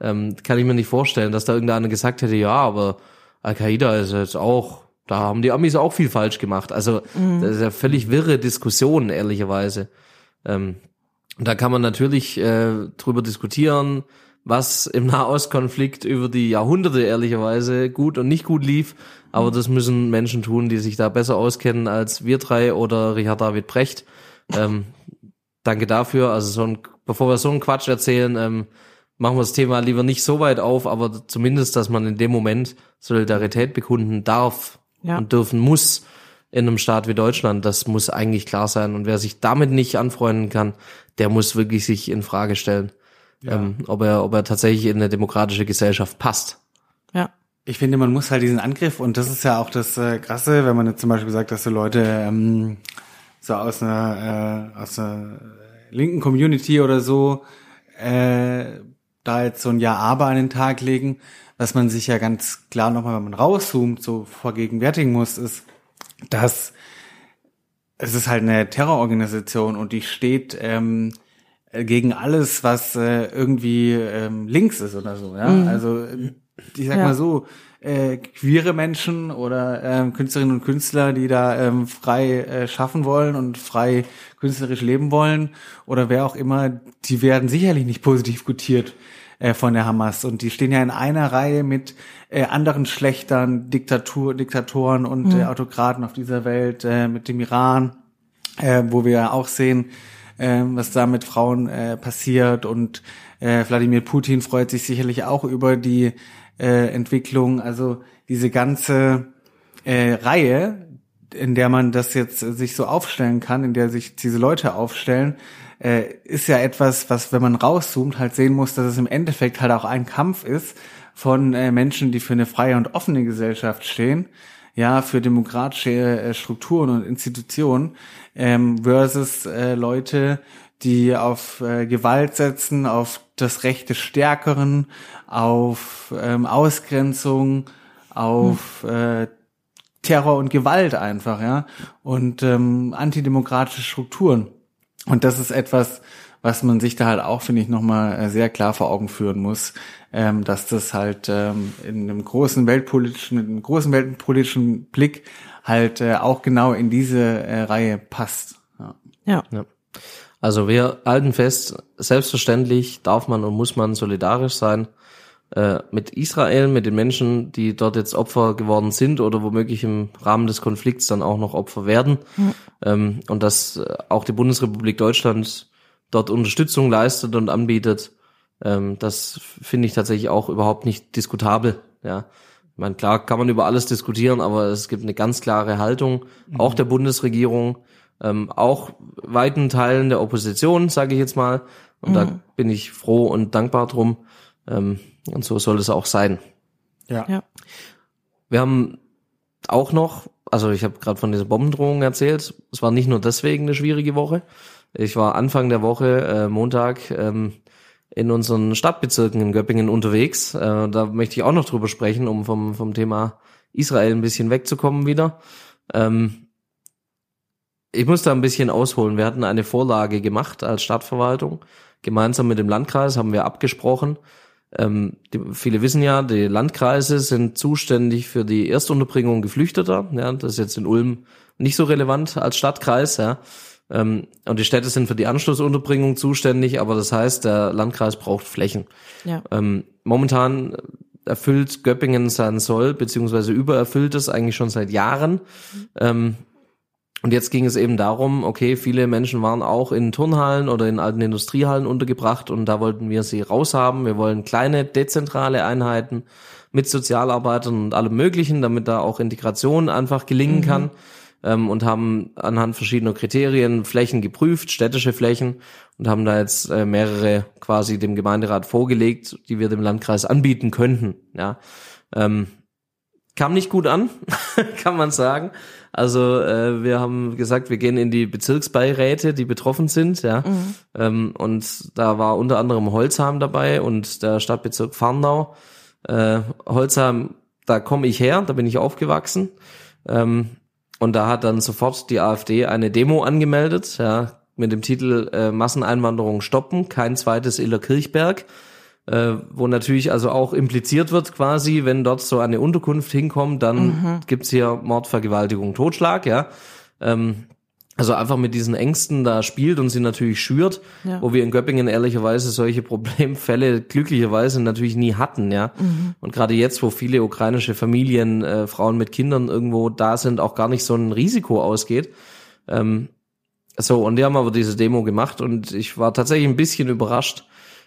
Ähm, kann ich mir nicht vorstellen, dass da irgendeiner gesagt hätte, ja, aber Al-Qaida ist jetzt auch, da haben die Amis auch viel falsch gemacht. Also mhm. das ist ja völlig wirre Diskussion, ehrlicherweise. Ähm, da kann man natürlich äh, drüber diskutieren, was im Nahostkonflikt über die Jahrhunderte ehrlicherweise gut und nicht gut lief. Aber das müssen Menschen tun, die sich da besser auskennen als wir drei oder Richard David Brecht. Ähm, danke dafür. Also so ein, bevor wir so einen Quatsch erzählen, ähm, machen wir das Thema lieber nicht so weit auf, aber zumindest, dass man in dem Moment Solidarität bekunden darf ja. und dürfen muss in einem Staat wie Deutschland, das muss eigentlich klar sein. Und wer sich damit nicht anfreunden kann, der muss wirklich sich in Frage stellen, ja. ähm, ob er, ob er tatsächlich in eine demokratische Gesellschaft passt. Ja. Ich finde, man muss halt diesen Angriff, und das ist ja auch das äh, Krasse, wenn man jetzt zum Beispiel sagt, dass so Leute ähm, so aus einer, äh, aus einer linken Community oder so äh, da jetzt so ein Ja aber an den Tag legen, was man sich ja ganz klar nochmal, wenn man rauszoomt, so vergegenwärtigen muss, ist, dass es ist halt eine Terrororganisation und die steht ähm, gegen alles, was äh, irgendwie ähm, links ist oder so. Ja, mhm. also ich sag Ja. mal so, äh, queere Menschen oder ähm, Künstlerinnen und Künstler, die da ähm, frei äh, schaffen wollen und frei künstlerisch leben wollen oder wer auch immer, die werden sicherlich nicht positiv gutiert äh, von der Hamas. Und die stehen ja in einer Reihe mit äh, anderen Schlechtern, Diktatur, Diktatoren und äh, Autokraten auf dieser Welt, äh, mit dem Iran, äh, wo wir ja auch sehen, äh, was da mit Frauen äh, passiert. Und äh, Wladimir Putin freut sich sicherlich auch über die äh, Entwicklung. Also diese ganze äh, Reihe, in der man das jetzt äh, sich so aufstellen kann, in der sich diese Leute aufstellen, äh, ist ja etwas, was, wenn man rauszoomt, halt sehen muss, dass es im Endeffekt halt auch ein Kampf ist von äh, Menschen, die für eine freie und offene Gesellschaft stehen, ja, für demokratische äh, Strukturen und Institutionen, ähm, versus äh, Leute, die auf äh, Gewalt setzen, auf das Recht des Stärkeren, auf ähm, Ausgrenzung, auf äh, Terror und Gewalt einfach, ja, und ähm, antidemokratische Strukturen. Und das ist etwas, was man sich da halt auch, finde ich, nochmal äh, sehr klar vor Augen führen muss, ähm, dass das halt ähm, in einem großen weltpolitischen, mit einem großen weltpolitischen Blick halt äh, auch genau in diese äh, Reihe passt. Ja. Ja. Ja. Also wir halten fest, selbstverständlich darf man und muss man solidarisch sein äh, mit Israel, mit den Menschen, die dort jetzt Opfer geworden sind oder womöglich im Rahmen des Konflikts dann auch noch Opfer werden. Ähm, und dass äh, auch die Bundesrepublik Deutschland dort Unterstützung leistet und anbietet, ähm, das finde ich tatsächlich auch überhaupt nicht diskutabel. Ja. Ich meine, klar kann man über alles diskutieren, aber es gibt eine ganz klare Haltung, auch der Bundesregierung, ähm, auch weiten Teilen der Opposition, sage ich jetzt mal. Und da bin ich froh und dankbar drum. Ähm, und so soll es auch sein. Ja. Ja. Wir haben auch noch, also ich habe gerade von dieser Bombendrohung erzählt. Es war nicht nur deswegen eine schwierige Woche. Ich war Anfang der Woche, äh, Montag, ähm, in unseren Stadtbezirken in Göppingen unterwegs. Äh, da möchte ich auch noch drüber sprechen, um vom, vom Thema Israel ein bisschen wegzukommen wieder. Ähm, ich muss da ein bisschen ausholen. Wir hatten eine Vorlage gemacht als Stadtverwaltung. Gemeinsam mit dem Landkreis haben wir abgesprochen. Ähm, die, viele wissen ja, die Landkreise sind zuständig für die Erstunterbringung Geflüchteter. Ja, das ist jetzt in Ulm nicht so relevant als Stadtkreis. Ja. Ähm, und die Städte sind für die Anschlussunterbringung zuständig, aber das heißt, der Landkreis braucht Flächen. Ja. Ähm, momentan erfüllt Göppingen sein Soll, beziehungsweise übererfüllt es eigentlich schon seit Jahren. Ähm, und jetzt ging es eben darum, okay, viele Menschen waren auch in Turnhallen oder in alten Industriehallen untergebracht und da wollten wir sie raushaben. Wir wollen kleine, dezentrale Einheiten mit Sozialarbeitern und allem Möglichen, damit da auch Integration einfach gelingen kann. Ähm, und haben anhand verschiedener Kriterien Flächen geprüft, städtische Flächen und haben da jetzt äh, mehrere quasi dem Gemeinderat vorgelegt, die wir dem Landkreis anbieten könnten. Ja, ähm, kam nicht gut an, kann man sagen. Also äh, wir haben gesagt, wir gehen in die Bezirksbeiräte, die betroffen sind, ja. Ähm, und da war unter anderem Holzheim dabei und der Stadtbezirk Farnau. Äh, Holzheim, da komme ich her, da bin ich aufgewachsen. Ähm, und da hat dann sofort die AfD eine Demo angemeldet, ja, mit dem Titel äh, Masseneinwanderung stoppen, kein zweites Illerkirchberg äh, wo natürlich also auch impliziert wird quasi, wenn dort so eine Unterkunft hinkommt, dann gibt's hier Mord, Vergewaltigung, Totschlag, ja. Ähm, also einfach mit diesen Ängsten da spielt und sie natürlich schürt, Ja. wo wir in Göppingen ehrlicherweise solche Problemfälle glücklicherweise natürlich nie hatten, ja. Und gerade jetzt, wo viele ukrainische Familien, äh, Frauen mit Kindern irgendwo da sind, auch gar nicht so ein Risiko ausgeht. Ähm, so, und die haben aber diese Demo gemacht und ich war tatsächlich ein bisschen überrascht,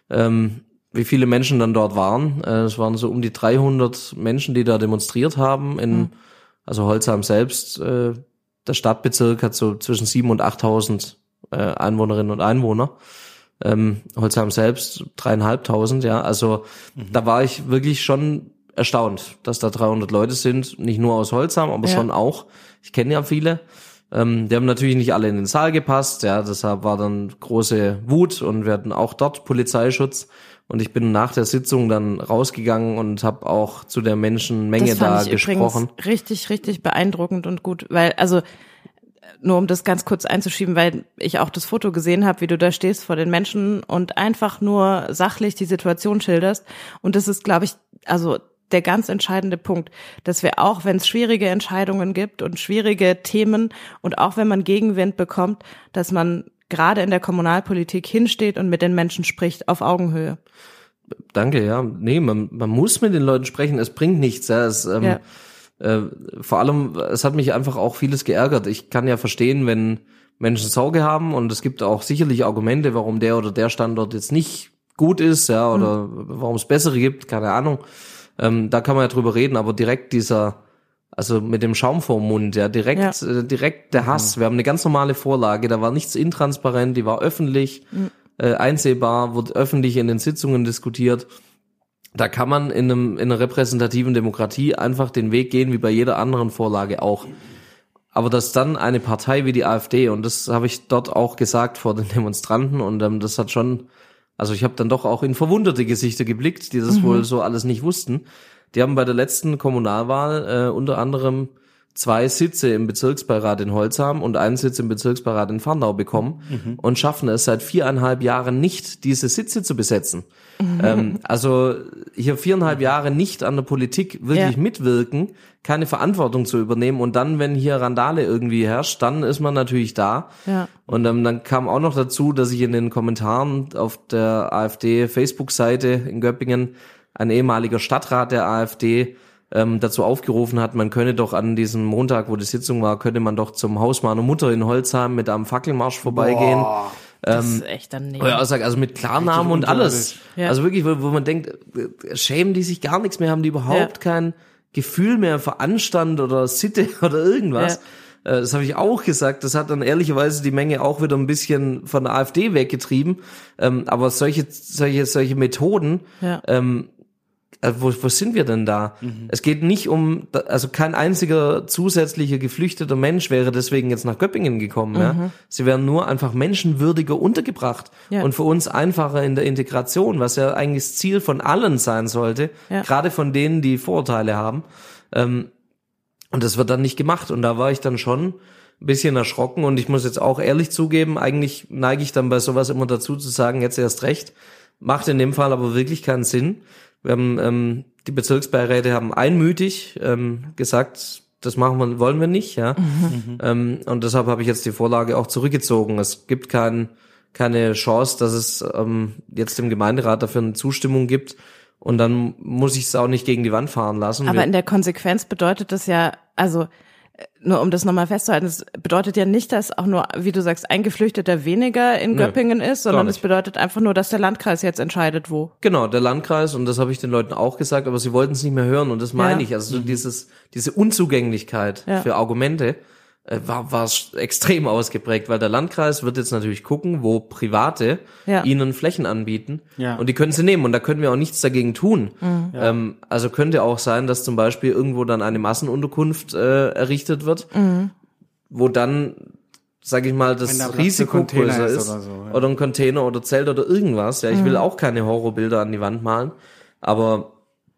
ähm, wie viele Menschen dann dort waren. Äh, es waren so um die 300 Menschen, die da demonstriert haben. In, Also Holzheim selbst, äh, der Stadtbezirk hat so zwischen 7.000 und 8.000 äh, Einwohnerinnen und Einwohner. Ähm, Holzheim selbst dreieinhalbtausend, ja. Also da war ich wirklich schon erstaunt, dass da 300 Leute sind. Nicht nur aus Holzheim, aber Ja. schon auch. Ich kenne ja viele. Ähm, die haben natürlich nicht alle in den Saal gepasst, ja, deshalb war dann große Wut und wir hatten auch dort Polizeischutz. Und ich bin nach der Sitzung dann rausgegangen und habe auch zu der Menschenmenge das fand da ich gesprochen. richtig, richtig beeindruckend und gut, weil, also, nur um das ganz kurz einzuschieben, weil ich auch das Foto gesehen habe, wie du da stehst vor den Menschen und einfach nur sachlich die Situation schilderst. Und das ist, glaube ich, also der ganz entscheidende Punkt, dass wir auch, wenn es schwierige Entscheidungen gibt und schwierige Themen und auch wenn man Gegenwind bekommt, dass man gerade in der Kommunalpolitik hinsteht und mit den Menschen spricht auf Augenhöhe. Danke, ja. Nee, man, man muss mit den Leuten sprechen, es bringt nichts. Ja. Es, ähm, Ja. äh, vor allem, es hat mich einfach auch vieles geärgert. Ich kann ja verstehen, wenn Menschen Sorge haben und es gibt auch sicherlich Argumente, warum der oder der Standort jetzt nicht gut ist, ja, oder warum es bessere gibt, keine Ahnung. Ähm, da kann man ja drüber reden, aber direkt dieser, also mit dem Schaum vorm Mund, ja, direkt, äh, direkt der Hass. Wir haben eine ganz normale Vorlage, da war nichts intransparent, die war öffentlich, äh, einsehbar, wurde öffentlich in den Sitzungen diskutiert. Da kann man in, einem, in einer repräsentativen Demokratie einfach den Weg gehen, wie bei jeder anderen Vorlage auch. Aber dass dann eine Partei wie die AfD, und das habe ich dort auch gesagt vor den Demonstranten, und ähm, das hat schon, also ich habe dann doch auch in verwunderte Gesichter geblickt, die das wohl so alles nicht wussten. Die haben bei der letzten Kommunalwahl äh, unter anderem zwei Sitze im Bezirksbeirat in Holzheim und einen Sitz im Bezirksbeirat in Farnau bekommen und schaffen es seit viereinhalb Jahren nicht, diese Sitze zu besetzen. Ähm, also hier viereinhalb Jahre nicht an der Politik wirklich Ja. mitwirken, keine Verantwortung zu übernehmen und dann, wenn hier Randale irgendwie herrscht, dann ist man natürlich da. Ja. Und ähm, dann kam auch noch dazu, dass ich in den Kommentaren auf der AfD Facebook-Seite in Göppingen ein ehemaliger Stadtrat der AfD ähm, dazu aufgerufen hat, man könne doch an diesem Montag, wo die Sitzung war, könnte man doch zum Haus meiner Mutter in Holzheim mit einem Fackelmarsch vorbeigehen. Das ist echt daneben. Ja, also, also mit Klarnamen und alles. Ja. Also wirklich, wo, wo man denkt, äh, schämen die sich gar nichts mehr, haben die überhaupt Ja. kein Gefühl mehr für Anstand oder Sitte oder irgendwas. Äh, Das habe ich auch gesagt. Das hat dann ehrlicherweise die Menge auch wieder ein bisschen von der AfD weggetrieben. Ähm, aber solche, solche, solche Methoden, Ja. ähm, äh, wo, wo sind wir denn da? Es geht nicht um, also kein einziger zusätzlicher geflüchteter Mensch wäre deswegen jetzt nach Göppingen gekommen. Ja? Sie wären nur einfach menschenwürdiger untergebracht Ja. und für uns einfacher in der Integration, was ja eigentlich das Ziel von allen sein sollte, Ja. gerade von denen, die Vorurteile haben. Ähm, und das wird dann nicht gemacht. Und da war ich dann schon ein bisschen erschrocken. Und ich muss jetzt auch ehrlich zugeben, eigentlich neige ich dann bei sowas immer dazu zu sagen, jetzt erst recht. Macht in dem Fall aber wirklich keinen Sinn. Wir haben, ähm, die Bezirksbeiräte haben einmütig ähm, gesagt, das machen wir, wollen wir nicht, ja. Ähm, und deshalb habe ich jetzt die Vorlage auch zurückgezogen. Es gibt kein, keine Chance, dass es ähm, jetzt dem Gemeinderat dafür eine Zustimmung gibt. Und dann muss ich es auch nicht gegen die Wand fahren lassen. Aber in der Konsequenz bedeutet das ja, also nur um das nochmal festzuhalten, es bedeutet ja nicht, dass auch nur, wie du sagst, ein Geflüchteter weniger in Göppingen ist, sondern es bedeutet einfach nur, dass der Landkreis jetzt entscheidet, wo. Genau, der Landkreis, und das habe ich den Leuten auch gesagt, aber sie wollten es nicht mehr hören und das meine Ja. ich. Also so dieses, diese Unzugänglichkeit Ja. für Argumente äh, war, war extrem ausgeprägt, weil der Landkreis wird jetzt natürlich gucken, wo Private Ja. ihnen Flächen anbieten Ja. und die können sie nehmen und da können wir auch nichts dagegen tun. Mhm. Ähm, also könnte auch sein, dass zum Beispiel irgendwo dann eine Massenunterkunft äh, errichtet wird, Mhm. wo dann sage ich mal, das Risiko größer ist ist. oder so, ja. Oder ein Container oder Zelt oder irgendwas. Ja, ich Mhm. will auch keine Horrorbilder an die Wand malen. Aber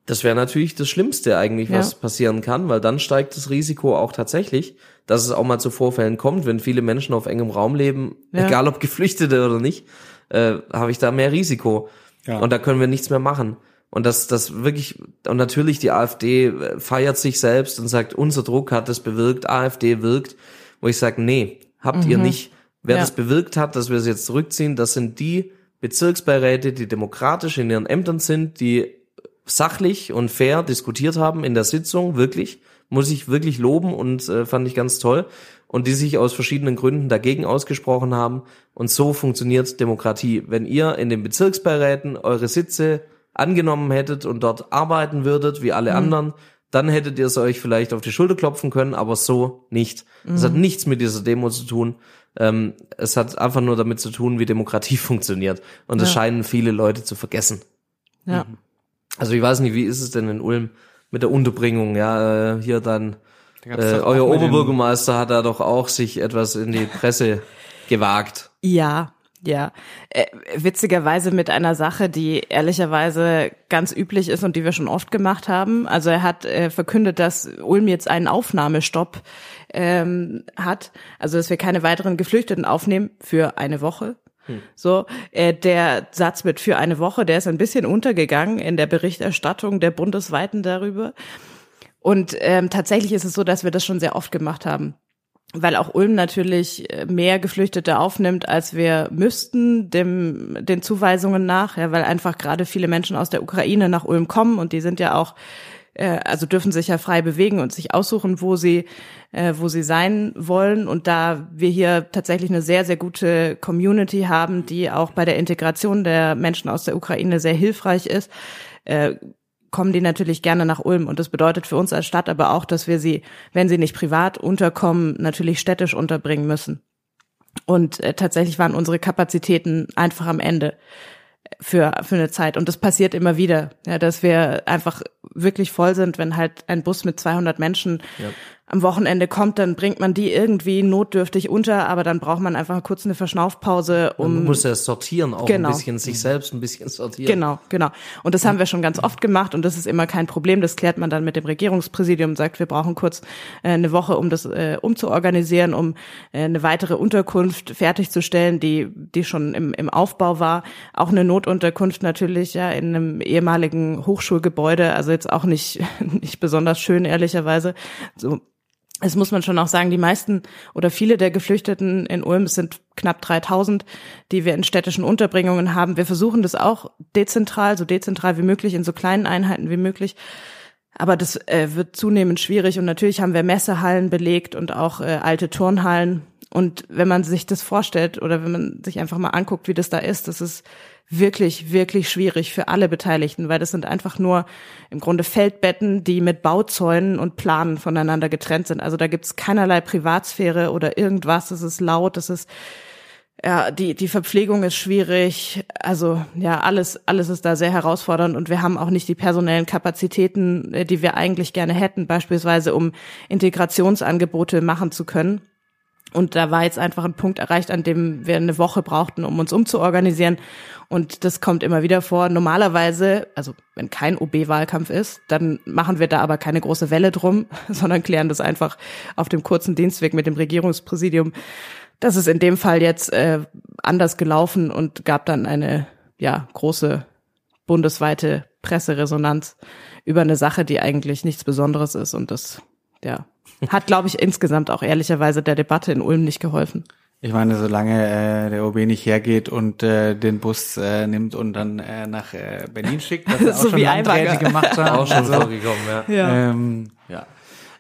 das wäre natürlich das Schlimmste eigentlich, was Ja. passieren kann, weil dann steigt das Risiko auch tatsächlich, dass es auch mal zu Vorfällen kommt, wenn viele Menschen auf engem Raum leben, Ja. egal ob Geflüchtete oder nicht, äh, habe ich da mehr Risiko. Ja. Und da können wir nichts mehr machen. Und das, das wirklich, und natürlich die AfD äh, feiert sich selbst und sagt, unser Druck hat das bewirkt, AfD wirkt, wo ich sage, nee, habt ihr nicht. Wer Mhm. Ja. das bewirkt hat, dass wir es jetzt zurückziehen, das sind die Bezirksbeiräte, die demokratisch in ihren Ämtern sind, die sachlich und fair diskutiert haben in der Sitzung, wirklich, muss ich wirklich loben und äh, fand ich ganz toll. Und die sich aus verschiedenen Gründen dagegen ausgesprochen haben. Und so funktioniert Demokratie. Wenn ihr in den Bezirksbeiräten eure Sitze angenommen hättet und dort arbeiten würdet, wie alle anderen, dann hättet ihr es euch vielleicht auf die Schulter klopfen können, aber so nicht. Es hat nichts mit dieser Demo zu tun. Ähm, es hat einfach nur damit zu tun, wie Demokratie funktioniert. Und das Ja. scheinen viele Leute zu vergessen. Ja. Also ich weiß nicht, wie ist es denn in Ulm mit der Unterbringung? Ja, äh, hier dann Da äh, euer Oberbürgermeister hat da doch auch sich etwas in die Presse gewagt. Ja, ja. Äh, witzigerweise mit einer Sache, die ehrlicherweise ganz üblich ist und die wir schon oft gemacht haben. Also er hat äh, verkündet, dass Ulm jetzt einen Aufnahmestopp ähm, hat, also dass wir keine weiteren Geflüchteten aufnehmen für eine Woche. So, äh, der Satz mit für eine Woche, der ist ein bisschen untergegangen in der Berichterstattung der bundesweiten darüber. Und ähm, tatsächlich ist es so, dass wir das schon sehr oft gemacht haben weil auch Ulm natürlich äh, mehr Geflüchtete aufnimmt, als wir müssten, dem, den Zuweisungen nach, ja, weil einfach gerade viele Menschen aus der Ukraine nach Ulm kommen und die sind ja auch, äh, also dürfen sich ja frei bewegen und sich aussuchen, wo sie, äh, wo sie sein wollen. Und da wir hier tatsächlich eine sehr, sehr gute Community haben, die auch bei der Integration der Menschen aus der Ukraine sehr hilfreich ist, äh, kommen die natürlich gerne nach Ulm. Und das bedeutet für uns als Stadt aber auch, dass wir sie, wenn sie nicht privat unterkommen, natürlich städtisch unterbringen müssen. Und äh, tatsächlich waren unsere Kapazitäten einfach am Ende für, für eine Zeit. Und das passiert immer wieder, ja, dass wir einfach wirklich voll sind, wenn halt ein Bus mit 200 Menschen ja am Wochenende kommt, dann bringt man die irgendwie notdürftig unter, aber dann braucht man einfach kurz eine Verschnaufpause, um. Man muss ja sortieren, auch genau. ein bisschen sich selbst ein bisschen sortieren. Genau, genau. Und das haben wir schon ganz oft gemacht und das ist immer kein Problem. Das klärt man dann mit dem Regierungspräsidium, sagt, wir brauchen kurz äh, eine Woche, um das äh, umzuorganisieren, um äh, eine weitere Unterkunft fertigzustellen, die, die schon im, im Aufbau war. Auch eine Notunterkunft natürlich, ja, in einem ehemaligen Hochschulgebäude, also jetzt auch nicht, nicht besonders schön, ehrlicherweise. So es muss man schon auch sagen, die meisten oder viele der Geflüchteten in Ulm, es sind knapp 3000, die wir in städtischen Unterbringungen haben. Wir versuchen das auch dezentral, so dezentral wie möglich, in so kleinen Einheiten wie möglich. Aber das äh, wird zunehmend schwierig und natürlich haben wir Messehallen belegt und auch äh, alte Turnhallen. Und wenn man sich das vorstellt oder wenn man sich einfach mal anguckt, wie das da ist, das ist wirklich, wirklich schwierig für alle Beteiligten, weil das sind einfach nur im Grunde Feldbetten, die mit Bauzäunen und Planen voneinander getrennt sind. Also da gibt's keinerlei Privatsphäre oder irgendwas. Es ist laut, es ist ja, die, die Verpflegung ist schwierig. Also, ja, alles, alles ist da sehr herausfordernd und wir haben auch nicht die personellen Kapazitäten, äh, die wir eigentlich gerne hätten, beispielsweise um Integrationsangebote machen zu können. Und da war jetzt einfach ein Punkt erreicht, an dem wir eine Woche brauchten, um uns umzuorganisieren. Und das kommt immer wieder vor. Normalerweise, also wenn kein OB-Wahlkampf ist, dann machen wir da aber keine große Welle drum, sondern klären das einfach auf dem kurzen Dienstweg mit dem Regierungspräsidium. Das ist in dem Fall jetzt äh, anders gelaufen und gab dann eine ja große bundesweite Presseresonanz über eine Sache, die eigentlich nichts Besonderes ist. Und das ja hat, glaube ich, insgesamt auch ehrlicherweise der Debatte in Ulm nicht geholfen. Ich meine, solange äh, der OB nicht hergeht und äh, den Bus äh, nimmt und dann äh, nach äh, Berlin schickt, er auch so schon Landräte gemacht hat. auch schon so. vorgekommen, ja. Ja. Ähm, ja.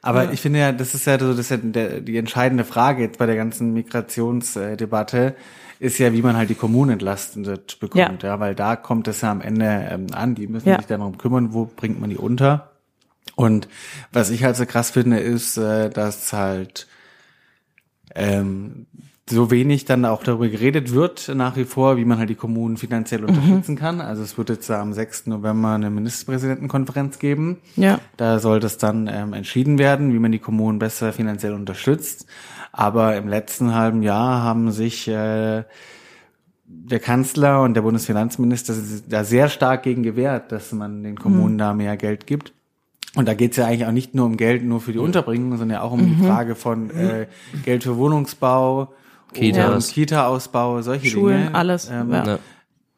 Aber ja. ich finde ja, das ist ja so, das ist ja der, die entscheidende Frage jetzt bei der ganzen Migrationsdebatte ist ja, wie man halt die Kommunen entlastet bekommt, ja, ja weil da kommt es ja am Ende ähm, an, die müssen ja. sich dann darum kümmern, wo bringt man die unter. Und was ich halt so krass finde, ist, äh, dass halt ähm, so wenig dann auch darüber geredet wird nach wie vor, wie man halt die Kommunen finanziell unterstützen mhm. kann. Also es wird jetzt am 6. November eine Ministerpräsidentenkonferenz geben. Ja. Da soll das dann ähm, entschieden werden, wie man die Kommunen besser finanziell unterstützt. Aber im letzten halben Jahr haben sich äh, der Kanzler und der Bundesfinanzminister da sehr stark gegen gewehrt, dass man den Kommunen mhm. da mehr Geld gibt. Und da geht's ja eigentlich auch nicht nur um Geld nur für die Unterbringung, sondern ja auch um mhm. die Frage von äh, Geld für Wohnungsbau, Kitas. Um Kita-Ausbau, solche Schulen, Dinge. alles. Ähm, ja.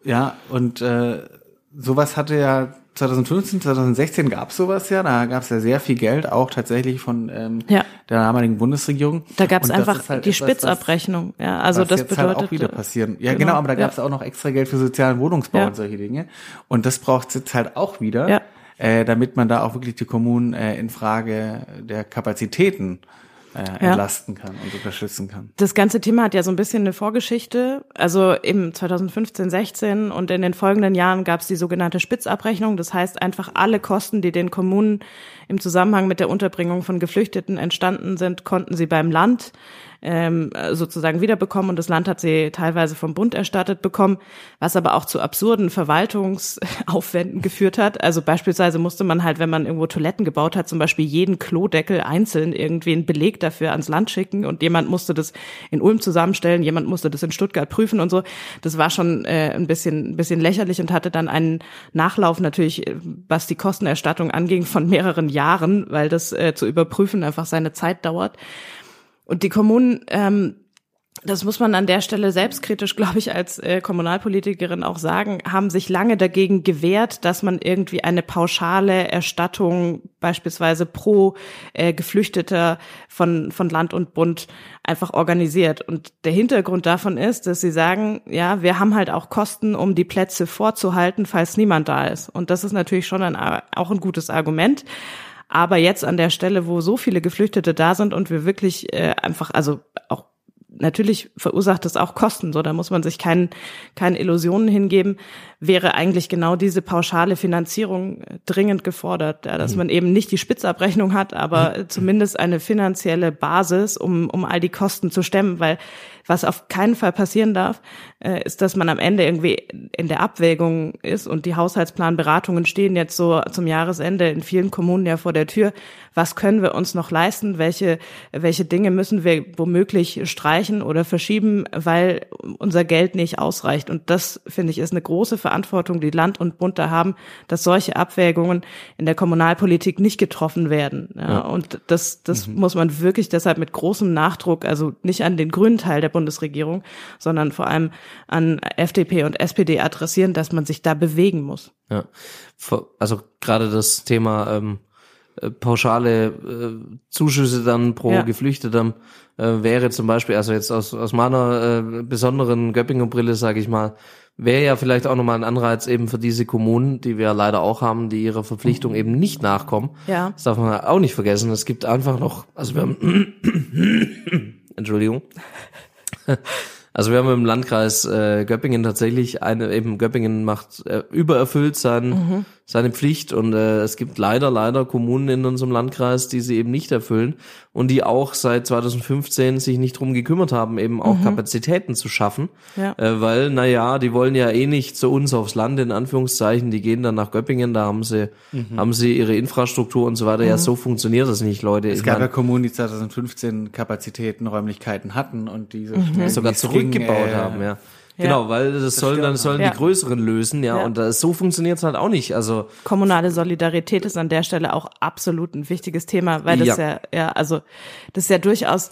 ja, und äh, sowas hatte ja 2015, 2016 gab's sowas ja, da gab's ja sehr viel Geld, auch tatsächlich von ähm, ja. der damaligen Bundesregierung. Da gab's einfach halt die etwas, Spitzabrechnung, ja, also das jetzt bedeutet halt auch wieder passieren. Ja, genau, genau aber da gab's ja. auch noch extra Geld für sozialen Wohnungsbau ja. und solche Dinge. Und das braucht's jetzt halt auch wieder. Ja äh, damit man da auch wirklich die Kommunen äh, in Frage der Kapazitäten äh, entlasten kann und unterstützen kann. Das ganze Thema hat ja so ein bisschen eine Vorgeschichte. Also im 2015, 16 und in den folgenden Jahren gab es die sogenannte Spitzabrechnung. Das heißt einfach alle Kosten, die den Kommunen im Zusammenhang mit der Unterbringung von Geflüchteten entstanden sind, konnten sie beim Land ähm, sozusagen wiederbekommen und das Land hat sie teilweise vom Bund erstattet bekommen, was aber auch zu absurden Verwaltungsaufwänden geführt hat. Also beispielsweise musste man halt, wenn man irgendwo Toiletten gebaut hat, zum Beispiel jeden Klodeckel einzeln irgendwie einen Beleg dafür ans Land schicken und jemand musste das in Ulm zusammenstellen, jemand musste das in Stuttgart prüfen und so. Das war schon äh, ein bisschen, ein bisschen lächerlich und hatte dann einen Nachlauf natürlich, was die Kostenerstattung anging, von mehreren Jahren, weil das äh, zu überprüfen einfach seine Zeit dauert. Und die Kommunen ähm, das muss man an der Stelle selbstkritisch, glaube ich, als äh, Kommunalpolitikerin auch sagen, haben sich lange dagegen gewehrt, dass man irgendwie eine pauschale Erstattung beispielsweise pro äh, Geflüchteter von, von Land und Bund einfach organisiert. Und der Hintergrund davon ist, dass sie sagen, ja, wir haben halt auch Kosten, um die Plätze vorzuhalten, falls niemand da ist. Und das ist natürlich schon ein, auch ein gutes Argument. Aber jetzt an der Stelle, wo so viele Geflüchtete da sind und wir wirklich äh, einfach, also auch natürlich verursacht es auch Kosten, so da muss man sich keinen keine Illusionen hingeben, wäre eigentlich genau diese pauschale Finanzierung äh, dringend gefordert, ja, dass mhm. man eben nicht die Spitzabrechnung hat, aber zumindest eine finanzielle Basis, um um all die Kosten zu stemmen, weil was auf keinen Fall passieren darf, äh, ist, dass man am Ende irgendwie in der Abwägung ist und die Haushaltsplanberatungen stehen jetzt so zum Jahresende in vielen Kommunen ja vor der Tür. Was können wir uns noch leisten? Welche, welche Dinge müssen wir womöglich streichen oder verschieben, weil unser Geld nicht ausreicht? Und das, finde ich, ist eine große Verantwortung, die Land und Bund da haben, dass solche Abwägungen in der Kommunalpolitik nicht getroffen werden. Ja, ja. Und das, das mhm. muss man wirklich deshalb mit großem Nachdruck, also nicht an den grünen Teil der Bundesregierung, sondern vor allem an FDP und SPD adressieren, dass man sich da bewegen muss. Ja, also gerade das Thema ähm, äh, pauschale äh, Zuschüsse dann pro ja. Geflüchtetem äh, wäre zum Beispiel, also jetzt aus, aus meiner äh, besonderen Göppinger Brille, sage ich mal, wäre ja vielleicht auch nochmal ein Anreiz eben für diese Kommunen, die wir leider auch haben, die ihrer Verpflichtung eben nicht nachkommen. Ja. Das darf man auch nicht vergessen. Es gibt einfach noch, also wir haben, Entschuldigung. Also wir haben im Landkreis äh, Göppingen tatsächlich eine, eben Göppingen macht äh, übererfüllt sein, mhm. Seine Pflicht und äh, es gibt leider, leider Kommunen in unserem Landkreis, die sie eben nicht erfüllen und die auch seit 2015 sich nicht drum gekümmert haben, eben auch mhm. Kapazitäten zu schaffen, ja. äh, weil, na ja, die wollen ja eh nicht zu uns aufs Land, in Anführungszeichen, die gehen dann nach Göppingen, da haben sie, mhm. haben sie ihre Infrastruktur und so weiter, ja, mhm. so funktioniert das nicht, Leute. Es gab ja Kommunen, die 2015 Kapazitäten, Räumlichkeiten hatten und diese mhm. sogar zurückgebaut äh, haben, ja. Genau, weil das, das sollen dann sollen ja. die größeren lösen, ja, ja. und das, so funktioniert's halt auch nicht. Also kommunale Solidarität ist an der Stelle auch absolut ein wichtiges Thema, weil das ja, ja, ja also das ist ja durchaus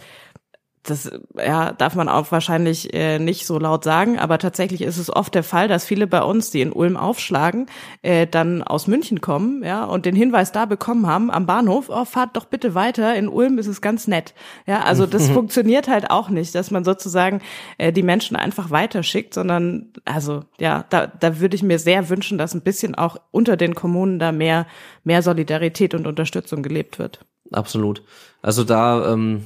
das ja, darf man auch wahrscheinlich äh, nicht so laut sagen, aber tatsächlich ist es oft der Fall, dass viele bei uns, die in Ulm aufschlagen, äh, dann aus München kommen, ja, und den Hinweis da bekommen haben am Bahnhof, oh, fahrt doch bitte weiter, in Ulm ist es ganz nett. Ja, also das funktioniert halt auch nicht, dass man sozusagen äh, die Menschen einfach weiterschickt, sondern also ja, da, da würde ich mir sehr wünschen, dass ein bisschen auch unter den Kommunen da mehr, mehr Solidarität und Unterstützung gelebt wird. Absolut. Also da ähm,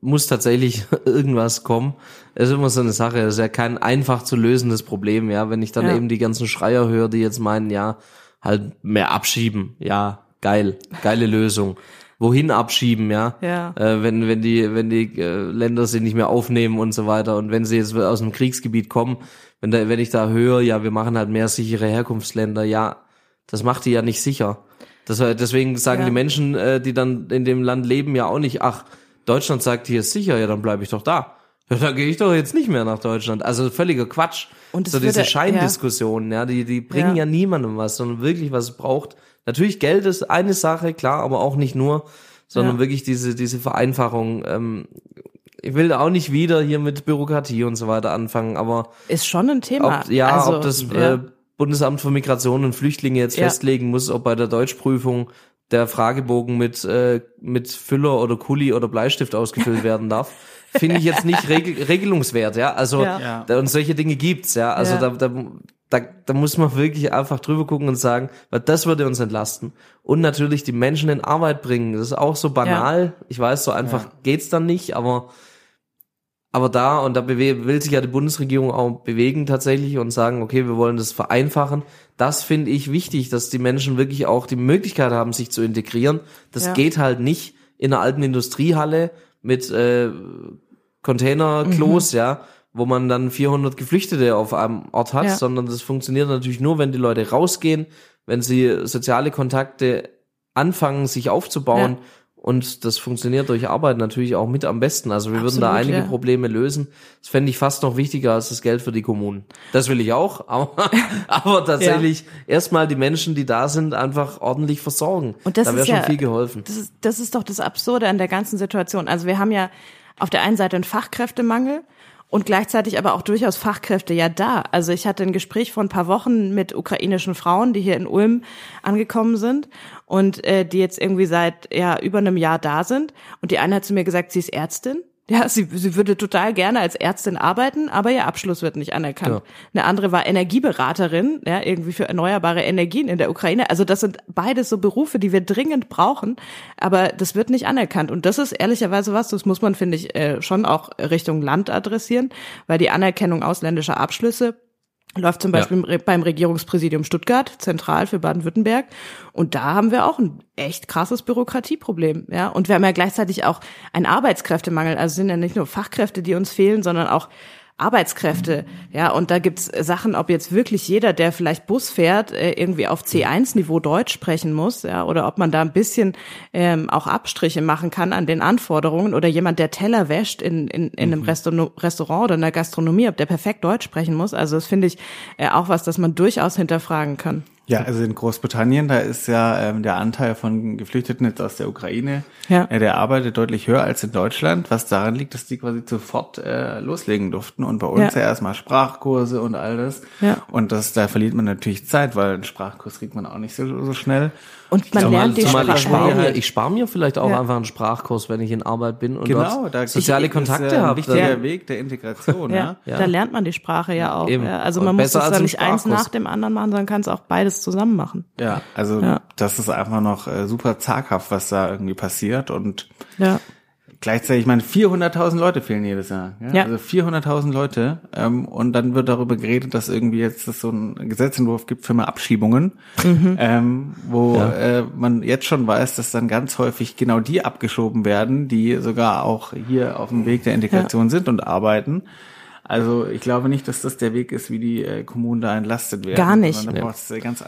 muss tatsächlich irgendwas kommen. Es ist immer so eine Sache, es ist ja kein einfach zu lösendes Problem, ja. Wenn ich dann ja. eben die ganzen Schreier höre, die jetzt meinen, ja, halt mehr abschieben, ja, geil, geile Lösung. Wohin abschieben, ja? ja. Äh, wenn, wenn die, wenn die äh, Länder sie nicht mehr aufnehmen und so weiter und wenn sie jetzt aus einem Kriegsgebiet kommen, wenn da, wenn ich da höre, ja, wir machen halt mehr sichere Herkunftsländer, ja, das macht die ja nicht sicher. Das, deswegen sagen ja. die Menschen, äh, die dann in dem Land leben, ja auch nicht, ach, Deutschland sagt, hier ist sicher, ja, dann bleibe ich doch da. Ja, dann gehe ich doch jetzt nicht mehr nach Deutschland. Also völliger Quatsch. Und so diese Scheindiskussionen, ja. ja, die, die bringen ja. ja niemandem was, sondern wirklich, was es braucht. Natürlich Geld ist eine Sache, klar, aber auch nicht nur, sondern ja. wirklich diese, diese Vereinfachung. Ähm, ich will auch nicht wieder hier mit Bürokratie und so weiter anfangen, aber. Ist schon ein Thema. Ob, ja, also, ob das äh, Bundesamt für Migration und Flüchtlinge jetzt festlegen muss, ob bei der Deutschprüfung der Fragebogen mit, äh, mit Füller oder Kuli oder Bleistift ausgefüllt werden darf, finde ich jetzt nicht regel regelungswert, ja. Also ja. Da, und solche Dinge gibt's, ja. Also ja. Da, da, da, da muss man wirklich einfach drüber gucken und sagen, weil das würde uns entlasten. Und natürlich die Menschen in Arbeit bringen. Das ist auch so banal. Ja. Ich weiß, so einfach geht's dann nicht, aber aber da, und da will sich ja die Bundesregierung auch bewegen tatsächlich und sagen, okay, wir wollen das vereinfachen. Das finde ich wichtig, dass die Menschen wirklich auch die Möglichkeit haben, sich zu integrieren. Das ja. geht halt nicht in einer alten Industriehalle mit äh, Containerklos, mhm. ja, wo man dann 400 Geflüchtete auf einem Ort hat, ja. sondern das funktioniert natürlich nur, wenn die Leute rausgehen, wenn sie soziale Kontakte anfangen, sich aufzubauen. Ja. Und das funktioniert durch Arbeit natürlich auch mit am besten. Also wir Absolut, würden da einige ja. Probleme lösen. Das fände ich fast noch wichtiger als das Geld für die Kommunen. Das will ich auch, aber, aber tatsächlich ja. erstmal die Menschen, die da sind, einfach ordentlich versorgen. Und das da wäre schon ja, viel geholfen. Das ist, das ist doch das Absurde an der ganzen Situation. Also wir haben ja auf der einen Seite ein Fachkräftemangel und gleichzeitig aber auch durchaus Fachkräfte ja da. Also ich hatte ein Gespräch vor ein paar Wochen mit ukrainischen Frauen, die hier in Ulm angekommen sind und äh, die jetzt irgendwie seit ja über einem Jahr da sind. Und die eine hat zu mir gesagt, sie ist Ärztin ja, sie, sie würde total gerne als Ärztin arbeiten, aber ihr Abschluss wird nicht anerkannt. Ja. Eine andere war Energieberaterin, ja, irgendwie für erneuerbare Energien in der Ukraine. Also das sind beides so Berufe, die wir dringend brauchen, aber das wird nicht anerkannt. Und das ist ehrlicherweise was, das muss man, finde ich, äh, schon auch Richtung Land adressieren, weil die Anerkennung ausländischer Abschlüsse läuft zum Beispiel ja. beim Regierungspräsidium Stuttgart, zentral für Baden-Württemberg. Und da haben wir auch ein echt krasses Bürokratieproblem, ja. Und wir haben ja gleichzeitig auch einen Arbeitskräftemangel. Also sind ja nicht nur Fachkräfte, die uns fehlen, sondern auch Arbeitskräfte. Ja, und da gibt's Sachen, ob jetzt wirklich jeder, der vielleicht Bus fährt, äh, irgendwie auf C1-Niveau Deutsch sprechen muss, ja, oder ob man da ein bisschen ähm, auch Abstriche machen kann an den Anforderungen oder jemand, der Teller wäscht in, in, in einem mhm. Restaurant oder in der Gastronomie, ob der perfekt Deutsch sprechen muss. Also das finde ich äh, auch was, das man durchaus hinterfragen kann. Ja, also in Großbritannien, da ist ja ähm, der Anteil von Geflüchteten jetzt aus der Ukraine, ja. äh, der arbeitet deutlich höher als in Deutschland, was daran liegt, dass die quasi sofort äh, loslegen durften und bei uns ja, ja erstmal Sprachkurse und all das. Ja. Und das, da verliert man natürlich Zeit, weil einen Sprachkurs kriegt man auch nicht so, so schnell. Und man zumal, lernt die zumal Sprache. Ich spare, mir, ich spare mir vielleicht auch ja. einfach einen Sprachkurs, wenn ich in Arbeit bin und genau, dort soziale Kontakte habe. Das ist ein wichtiger Weg der Integration. ja. ja. Da lernt man die Sprache ja auch. Also man muss es dann nicht eins nach dem anderen machen, sondern kann es auch beides zusammen machen. Ja, also das ist einfach noch äh, super zaghaft, was da irgendwie passiert und ja gleichzeitig, ich meine, 400.000 Leute fehlen jedes Jahr. Ja? ja. Also 400.000 Leute. Ähm, und dann wird darüber geredet, dass irgendwie jetzt es so einen Gesetzentwurf gibt für mehr Abschiebungen, mhm. ähm, wo ja. äh, man jetzt schon weiß, dass dann ganz häufig genau die abgeschoben werden, die sogar auch hier auf dem Weg der Integration ja. sind und arbeiten. Also ich glaube nicht, dass das der Weg ist, wie die äh, Kommunen da entlastet werden. Gar nicht. Ja.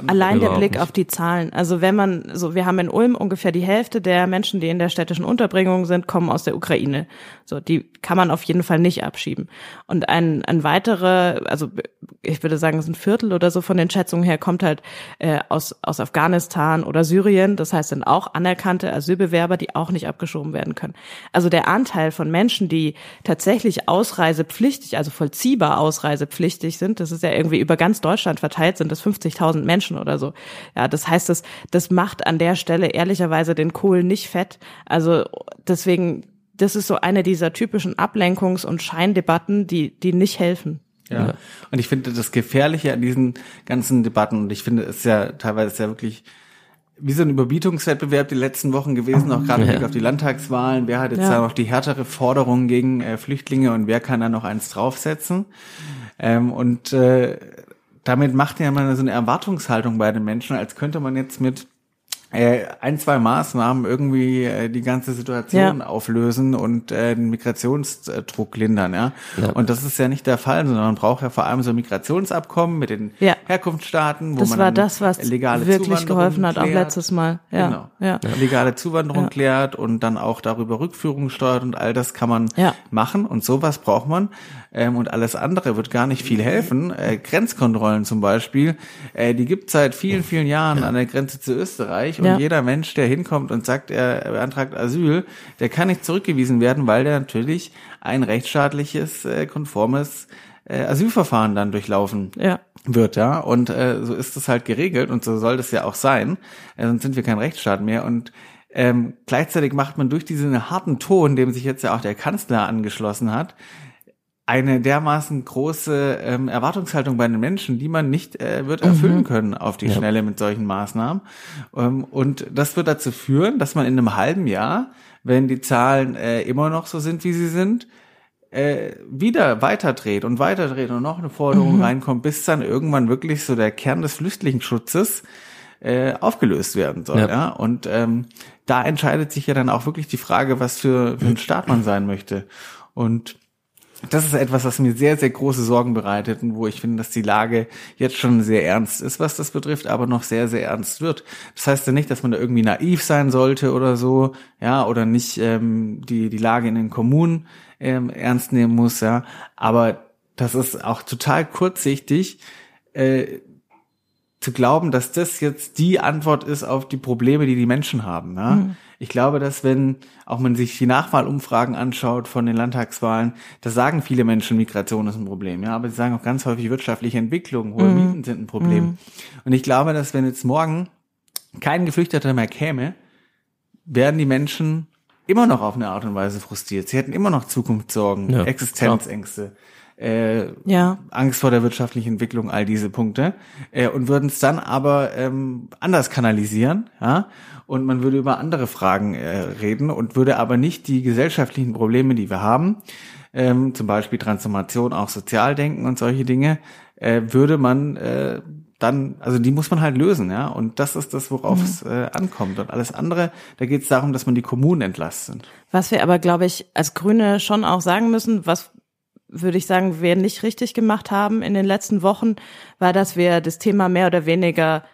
Allein der Blick nicht. auf die Zahlen. Also wenn man, so wir haben in Ulm ungefähr die Hälfte der Menschen, die in der städtischen Unterbringung sind, kommen aus der Ukraine. So, die kann man auf jeden Fall nicht abschieben. Und ein, ein weiterer, also ich würde sagen, es ist ein Viertel oder so von den Schätzungen her, kommt halt äh, aus, aus Afghanistan oder Syrien. Das heißt dann auch anerkannte Asylbewerber, die auch nicht abgeschoben werden können. Also der Anteil von Menschen, die tatsächlich ausreisepflichtig, also also vollziehbar ausreisepflichtig sind, das ist ja irgendwie über ganz Deutschland verteilt, sind das 50.000 Menschen oder so. Ja, das heißt, das, das macht an der Stelle ehrlicherweise den Kohl nicht fett. Also deswegen, das ist so eine dieser typischen Ablenkungs- und Scheindebatten, die, die nicht helfen. Ja. Und ich finde das Gefährliche an diesen ganzen Debatten, und ich finde es ja teilweise ist ja wirklich wie so ein Überbietungswettbewerb die letzten Wochen gewesen, auch gerade ja. auf die Landtagswahlen. Wer hat jetzt ja. da noch die härtere Forderung gegen äh, Flüchtlinge und wer kann da noch eins draufsetzen? Ähm, und äh, damit macht ja man so eine Erwartungshaltung bei den Menschen, als könnte man jetzt mit ein, zwei Maßnahmen irgendwie äh, die ganze Situation ja. auflösen und äh, den Migrationsdruck lindern, ja? ja? Und das ist ja nicht der Fall, sondern man braucht ja vor allem so Migrationsabkommen mit den ja. Herkunftsstaaten, wo das man war das, was legale wirklich geholfen hat, klärt. auch letztes Mal. Ja. Genau. Ja. Legale Zuwanderung klärt und dann auch darüber Rückführung steuert und all das kann man machen und sowas braucht man ähm, und alles andere wird gar nicht viel helfen. Äh, Grenzkontrollen zum Beispiel, äh, die gibt seit vielen, vielen Jahren an der Grenze zu Österreich und ja. jeder Mensch, der hinkommt und sagt, er beantragt Asyl, der kann nicht zurückgewiesen werden, weil der natürlich ein rechtsstaatliches, äh, konformes äh, Asylverfahren dann durchlaufen ja. wird, ja. Und äh, so ist es halt geregelt und so soll das ja auch sein. Äh, sonst sind wir kein Rechtsstaat mehr. Und ähm, gleichzeitig macht man durch diesen harten Ton, dem sich jetzt ja auch der Kanzler angeschlossen hat, eine dermaßen große ähm, Erwartungshaltung bei den Menschen, die man nicht äh, wird erfüllen mhm. können auf die ja. Schnelle mit solchen Maßnahmen. Ähm, und das wird dazu führen, dass man in einem halben Jahr, wenn die Zahlen äh, immer noch so sind, wie sie sind, äh, wieder weiterdreht und weiterdreht und noch eine Forderung mhm. reinkommt, bis dann irgendwann wirklich so der Kern des Flüchtlingsschutzes äh, aufgelöst werden soll. Ja. ja? Und ähm, da entscheidet sich ja dann auch wirklich die Frage, was für, für ein Staat man sein möchte. Und das ist etwas, was mir sehr, sehr große Sorgen bereitet und wo ich finde, dass die Lage jetzt schon sehr ernst ist, was das betrifft, aber noch sehr, sehr ernst wird. Das heißt ja nicht, dass man da irgendwie naiv sein sollte oder so, ja, oder nicht ähm, die, die Lage in den Kommunen ähm, ernst nehmen muss, ja. Aber das ist auch total kurzsichtig, äh, zu glauben, dass das jetzt die Antwort ist auf die Probleme, die die Menschen haben. Ja? Mhm. Ich glaube, dass wenn auch man sich die Nachwahlumfragen anschaut von den Landtagswahlen, da sagen viele Menschen, Migration ist ein Problem, ja, aber sie sagen auch ganz häufig wirtschaftliche Entwicklung, hohe Mhm. Mieten sind ein Problem. Und ich glaube, dass wenn jetzt morgen kein Geflüchteter mehr käme, werden die Menschen immer noch auf eine Art und Weise frustriert. Sie hätten immer noch Zukunftssorgen, Ja, Existenzängste, äh, Ja. Angst vor der wirtschaftlichen Entwicklung, all diese Punkte, äh, und würden es dann aber ähm, anders kanalisieren, ja, und man würde über andere Fragen äh, reden und würde aber nicht die gesellschaftlichen Probleme, die wir haben, ähm, zum Beispiel Transformation, auch Sozialdenken und solche Dinge, äh, würde man äh, dann, also die muss man halt lösen, ja, und das ist das, worauf es äh, ankommt. Und alles andere, da geht es darum, dass man die Kommunen entlastet. Was wir aber, glaube ich, als Grüne schon auch sagen müssen, was würde ich sagen, wir nicht richtig gemacht haben in den letzten Wochen, war, dass wir das Thema mehr oder weniger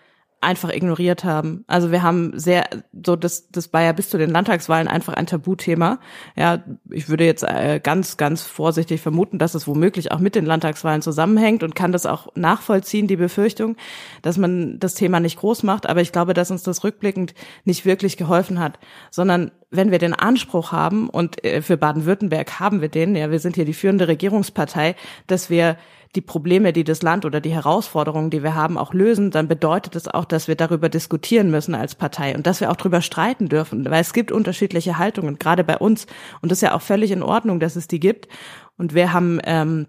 einfach ignoriert haben. Also wir haben sehr, so das, das war ja bis zu den Landtagswahlen einfach ein Tabuthema. Ja, ich würde jetzt äh, ganz, ganz vorsichtig vermuten, dass es womöglich auch mit den Landtagswahlen zusammenhängt und kann das auch nachvollziehen, die Befürchtung, dass man das Thema nicht groß macht. Aber ich glaube, dass uns das rückblickend nicht wirklich geholfen hat, sondern wenn wir den Anspruch haben, und äh, für Baden-Württemberg haben wir den, ja, wir sind hier die führende Regierungspartei, dass wir die Probleme, die das Land oder die Herausforderungen, die wir haben, auch lösen, dann bedeutet es auch, dass wir darüber diskutieren müssen als Partei und dass wir auch darüber streiten dürfen, weil es gibt unterschiedliche Haltungen, gerade bei uns. Und das ist ja auch völlig in Ordnung, dass es die gibt. Und wir haben ähm,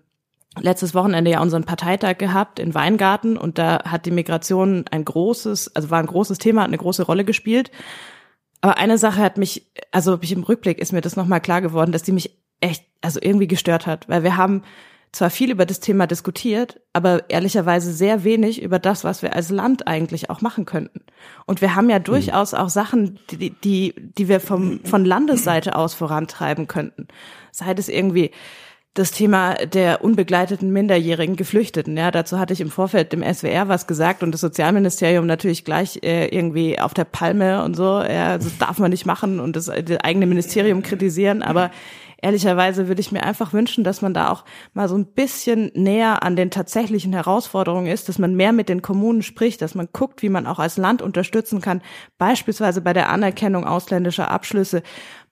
letztes Wochenende ja unseren Parteitag gehabt in Weingarten und da hat die Migration ein großes, also war ein großes Thema, hat eine große Rolle gespielt. Aber eine Sache hat mich, also ich im Rückblick ist mir das nochmal klar geworden, dass die mich echt, also irgendwie gestört hat, weil wir haben zwar viel über das Thema diskutiert, aber ehrlicherweise sehr wenig über das, was wir als Land eigentlich auch machen könnten. Und wir haben ja durchaus auch Sachen, die, die, die wir vom, von Landesseite aus vorantreiben könnten. Sei das irgendwie das Thema der unbegleiteten minderjährigen Geflüchteten. Ja, dazu hatte ich im Vorfeld dem SWR was gesagt und das Sozialministerium natürlich gleich äh, irgendwie auf der Palme und so. Ja, das darf man nicht machen und das, das eigene Ministerium kritisieren, aber ehrlicherweise würde ich mir einfach wünschen, dass man da auch mal so ein bisschen näher an den tatsächlichen Herausforderungen ist, dass man mehr mit den Kommunen spricht, dass man guckt, wie man auch als Land unterstützen kann, beispielsweise bei der Anerkennung ausländischer Abschlüsse,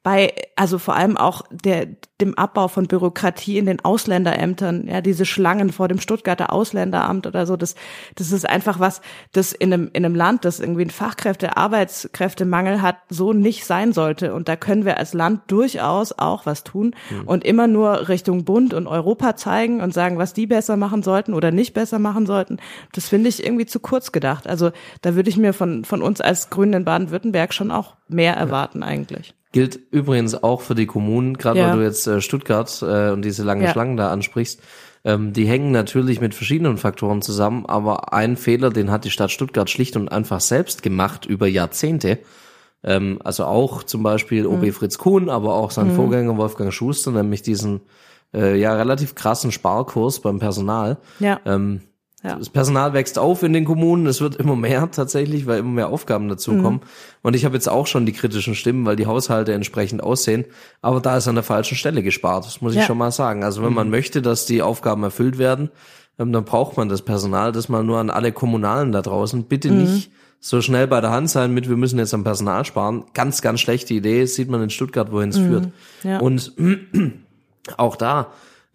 bei, also vor allem auch der, dem Abbau von Bürokratie in den Ausländerämtern, ja, diese Schlangen vor dem Stuttgarter Ausländeramt oder so, das, das ist einfach was, das in einem, in einem Land, das irgendwie einen Fachkräfte, Arbeitskräftemangel hat, so nicht sein sollte. Und da können wir als Land durchaus auch was tun und immer nur Richtung Bund und Europa zeigen und sagen, was die besser machen sollten oder nicht besser machen sollten. Das finde ich irgendwie zu kurz gedacht. Also da würde ich mir von, von uns als Grünen in Baden-Württemberg schon auch mehr erwarten eigentlich. Gilt übrigens auch für die Kommunen, gerade Ja. weil du jetzt äh, Stuttgart äh, und diese langen Ja. Schlangen da ansprichst. Ähm, die hängen natürlich mit verschiedenen Faktoren zusammen, aber ein Fehler, den hat die Stadt Stuttgart schlicht und einfach selbst gemacht über Jahrzehnte. Ähm, also auch zum Beispiel Mhm. OB Fritz Kuhn, aber auch sein Vorgänger Wolfgang Schuster, nämlich diesen äh, ja relativ krassen Sparkurs beim Personal. Ja. Ähm, Ja. Das Personal wächst auf in den Kommunen, es wird immer mehr tatsächlich, weil immer mehr Aufgaben dazukommen. Und ich habe jetzt auch schon die kritischen Stimmen, weil die Haushalte entsprechend aussehen. Aber da ist an der falschen Stelle gespart, das muss ich Ja. schon mal sagen. Also wenn man möchte, dass die Aufgaben erfüllt werden, ähm, dann braucht man das Personal. Das mal nur an alle Kommunalen da draußen. Bitte nicht so schnell bei der Hand sein mit, wir müssen jetzt am Personal sparen. Ganz, ganz schlechte Idee. Das sieht man in Stuttgart, wohin es führt. Ja. Und auch da,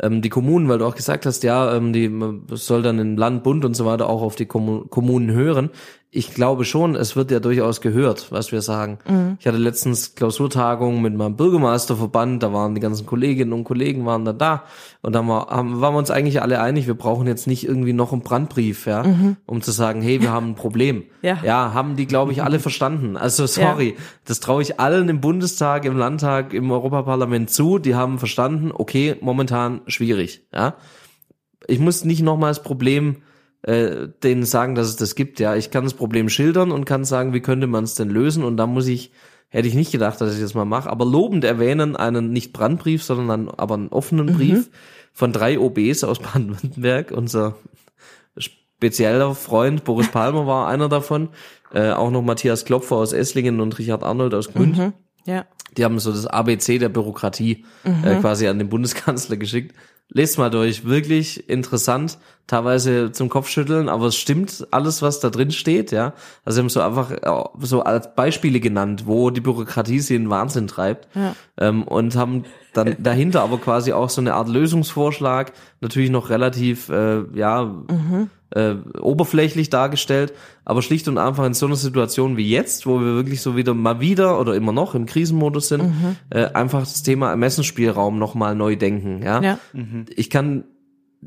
ähm, die Kommunen, weil du auch gesagt hast, ja, ähm, die soll dann in Land, Bund und so weiter auch auf die Kommu Kommunen hören. Ich glaube schon, es wird ja durchaus gehört, was wir sagen. Ich hatte letztens Klausurtagung mit meinem Bürgermeisterverband, da waren die ganzen Kolleginnen und Kollegen waren dann da und da haben, waren wir uns eigentlich alle einig, wir brauchen jetzt nicht irgendwie noch einen Brandbrief, ja, um zu sagen, hey, wir haben ein Problem. Ja. ja haben die, glaube ich, alle verstanden. Also sorry, das traue ich allen im Bundestag, im Landtag, im Europaparlament zu. Die haben verstanden, okay, momentan schwierig. Ja, ich muss nicht nochmal das Problem äh, denen sagen, dass es das gibt. Ja, ich kann das Problem schildern und kann sagen, wie könnte man es denn lösen. Und da muss ich, hätte ich nicht gedacht, dass ich das mal mache, aber lobend erwähnen einen nicht Brandbrief, sondern einen, aber einen offenen Brief von drei OBs aus Baden-Württemberg. Unser spezieller Freund Boris Palmer war einer davon. Äh, auch noch Matthias Klopfer aus Esslingen und Richard Arnold aus Gründ. Ja. Die haben so das ABC der Bürokratie äh, quasi an den Bundeskanzler geschickt. Lest mal durch. Wirklich interessant, teilweise zum Kopfschütteln, aber es stimmt alles, was da drin steht, ja. Also sie haben so einfach äh, so als Beispiele genannt, wo die Bürokratie sie in Wahnsinn treibt. Ja. Ähm, und haben dann dahinter aber quasi auch so eine Art Lösungsvorschlag, natürlich noch relativ, äh, ja, äh, oberflächlich dargestellt, aber schlicht und einfach in so einer Situation wie jetzt, wo wir wirklich so wieder mal wieder oder immer noch im Krisenmodus sind, äh, einfach das Thema Ermessensspielraum nochmal neu denken, ja. Ja. Ich kann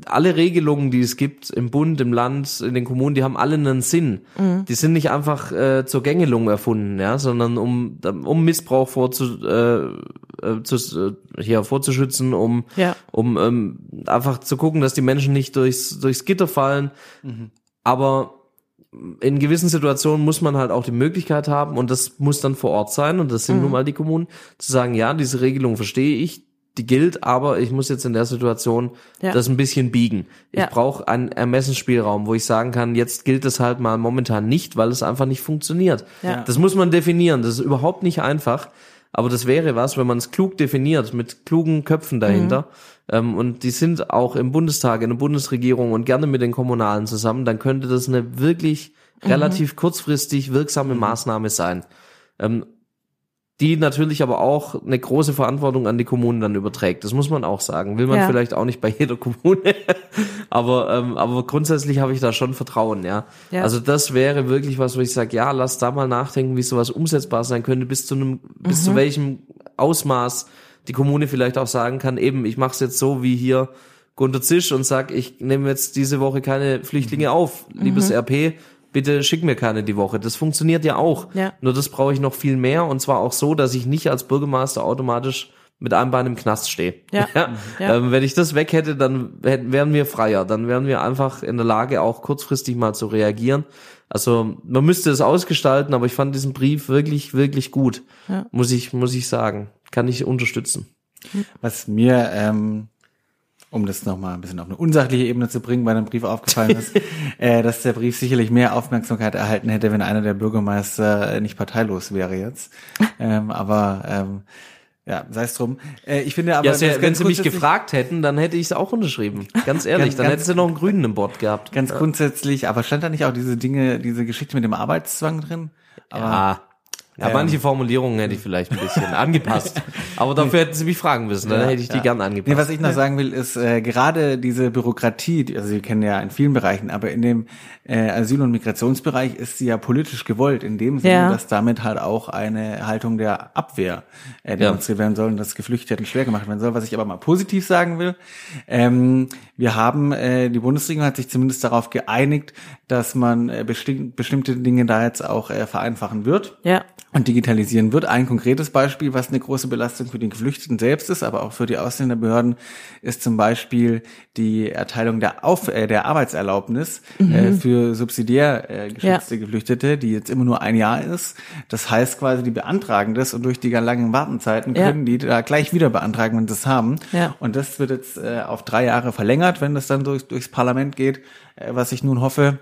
alle Regelungen, die es gibt im Bund, im Land, in den Kommunen, die haben alle einen Sinn. Die sind nicht einfach äh, zur Gängelung erfunden, ja, sondern um um Missbrauch vorzu, äh, äh, zu, äh, hier vorzuschützen, um Ja. um ähm, einfach zu gucken, dass die Menschen nicht durchs durchs Gitter fallen. Aber in gewissen Situationen muss man halt auch die Möglichkeit haben und das muss dann vor Ort sein und das sind nun mal die Kommunen zu sagen, ja, diese Regelung verstehe ich, die gilt, aber ich muss jetzt in der Situation Ja. das ein bisschen biegen. Ich Ja. brauche einen Ermessensspielraum, wo ich sagen kann, jetzt gilt es halt mal momentan nicht, weil es einfach nicht funktioniert. Ja. Das muss man definieren, das ist überhaupt nicht einfach, aber das wäre was, wenn man es klug definiert, mit klugen Köpfen dahinter. Ähm, und die sind auch im Bundestag, in der Bundesregierung und gerne mit den Kommunalen zusammen, dann könnte das eine wirklich relativ kurzfristig wirksame Maßnahme sein. Ähm, die natürlich aber auch eine große Verantwortung an die Kommunen dann überträgt. Das muss man auch sagen. Will man Ja. vielleicht auch nicht bei jeder Kommune. aber, ähm, aber grundsätzlich habe ich da schon Vertrauen, ja. Ja. Also das wäre wirklich was, wo ich sage, ja, lass da mal nachdenken, wie sowas umsetzbar sein könnte, bis zu einem, bis zu welchem Ausmaß die Kommune vielleicht auch sagen kann, eben, ich mache es jetzt so wie hier Gunter Zisch und sag, ich nehme jetzt diese Woche keine Flüchtlinge auf, liebes RP, bitte schick mir keine die Woche. Das funktioniert ja auch. Ja. Nur das brauche ich noch viel mehr und zwar auch so, dass ich nicht als Bürgermeister automatisch mit einem Bein im Knast stehe. Ja. Ja. Ähm, wenn ich das weg hätte, dann hätten, wären wir freier. Dann wären wir einfach in der Lage, auch kurzfristig mal zu reagieren. Also man müsste es ausgestalten, aber ich fand diesen Brief wirklich, wirklich gut. Ja. Muss ich, muss ich sagen. Kann ich unterstützen. Was mir, ähm, um das nochmal ein bisschen auf eine unsachliche Ebene zu bringen, bei dem Brief aufgefallen ist, äh, dass der Brief sicherlich mehr Aufmerksamkeit erhalten hätte, wenn einer der Bürgermeister äh, nicht parteilos wäre jetzt. ähm, aber ähm, ja, sei es drum. Äh, ich finde aber, Ja, ganz wenn sie mich gefragt hätten, dann hätte ich es auch unterschrieben. Ganz ehrlich, Ganz- dann ganz- hätte sie noch einen Grünen im Bord gehabt. Ganz grundsätzlich, aber stand da nicht auch diese Dinge, diese Geschichte mit dem Arbeitszwang drin? Aber Ja. Ja, Ähm. manche Formulierungen hätte ich vielleicht ein bisschen angepasst. Aber dafür hätten sie mich fragen müssen, dann Ja, hätte ich die ja. gern Nee, angepasst. was ich noch sagen will, ist äh, gerade diese Bürokratie, die, also wir kennen ja in vielen Bereichen, aber in dem äh, Asyl- und Migrationsbereich ist sie ja politisch gewollt, in dem Sinne, Ja. dass damit halt auch eine Haltung der Abwehr äh, demonstriert werden soll und dass Geflüchteten schwer gemacht werden soll. Was ich aber mal positiv sagen will, ähm, wir haben, äh, die Bundesregierung hat sich zumindest darauf geeinigt, dass man äh, besti bestimmte Dinge da jetzt auch äh, vereinfachen wird Ja. und digitalisieren wird. Ein konkretes Beispiel, was eine große Belastung für den Geflüchteten selbst ist, aber auch für die Ausländerbehörden, ist zum Beispiel die Erteilung der, Auf äh, der Arbeitserlaubnis äh, für subsidiär äh, geschützte Geflüchtete, die jetzt immer nur ein Jahr ist. Das heißt quasi, die beantragen das und durch die langen Wartenzeiten Ja. können die da gleich wieder beantragen, wenn sie es haben. Ja. Und das wird jetzt äh, auf drei Jahre verlängert, wenn das dann durch, durchs Parlament geht, äh, was ich nun hoffe.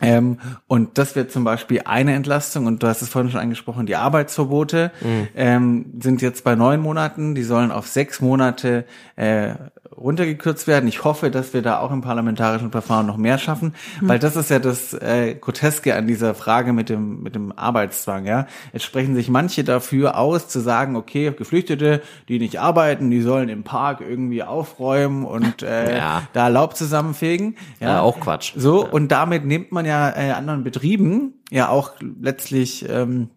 Ähm, und das wird zum Beispiel eine Entlastung, und du hast es vorhin schon angesprochen, die Arbeitsverbote ähm, sind jetzt bei neun Monaten, die sollen auf sechs Monate äh, runtergekürzt werden. Ich hoffe, dass wir da auch im parlamentarischen Verfahren noch mehr schaffen, weil das ist ja das äh, Groteske an dieser Frage mit dem, mit dem Arbeitszwang. Ja, Es sprechen sich manche dafür aus, zu sagen, okay, Geflüchtete, die nicht arbeiten, die sollen im Park irgendwie aufräumen und äh, Ja. da Laub zusammenfegen. Ja, auch Quatsch. So, und damit nimmt man ja äh, anderen Betrieben ja auch letztlich, ähm,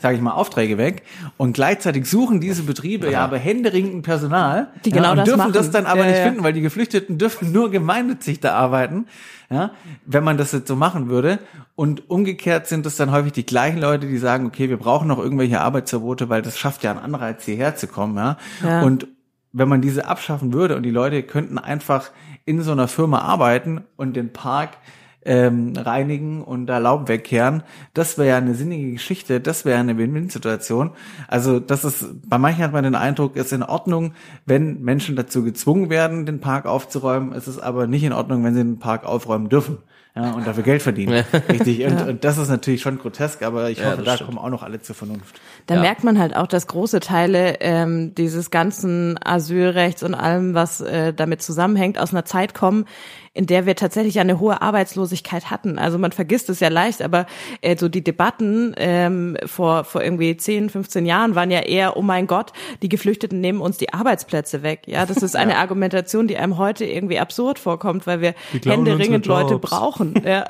sage ich mal, Aufträge weg. Und gleichzeitig suchen diese Betriebe ja, aber händeringend Personal. Die ja, genau und das dürfen machen. das dann aber Ja, nicht ja. finden, weil die Geflüchteten dürfen nur gemeinnützig da arbeiten. Ja, wenn man das jetzt so machen würde. Und umgekehrt sind es dann häufig die gleichen Leute, die sagen, okay, wir brauchen noch irgendwelche Arbeitsverbote, weil das schafft ja einen Anreiz, hierher zu kommen. Ja. Ja. Und wenn man diese abschaffen würde und die Leute könnten einfach in so einer Firma arbeiten und den Park ähm, reinigen und da Laub wegkehren. Das wäre ja eine sinnige Geschichte, das wäre eine Win-Win-Situation. Also das ist, bei manchen hat man den Eindruck, ist in Ordnung, wenn Menschen dazu gezwungen werden, den Park aufzuräumen. Es ist aber nicht in Ordnung, wenn sie den Park aufräumen dürfen. Ja, und dafür Geld verdienen. Richtig. Und, und das ist natürlich schon grotesk, aber ich Ja, hoffe, da stimmt. kommen auch noch alle zur Vernunft. Da Ja. merkt man halt auch, dass große Teile ähm, dieses ganzen Asylrechts und allem, was äh, damit zusammenhängt, aus einer Zeit kommen, in der wir tatsächlich eine hohe Arbeitslosigkeit hatten. Also man vergisst es ja leicht, aber äh, so die Debatten ähm, vor, vor irgendwie 10, 15 Jahren waren ja eher, oh mein Gott, die Geflüchteten nehmen uns die Arbeitsplätze weg. Ja, das ist eine Argumentation, die einem heute irgendwie absurd vorkommt, weil wir händeringend Leute brauchen. Ja.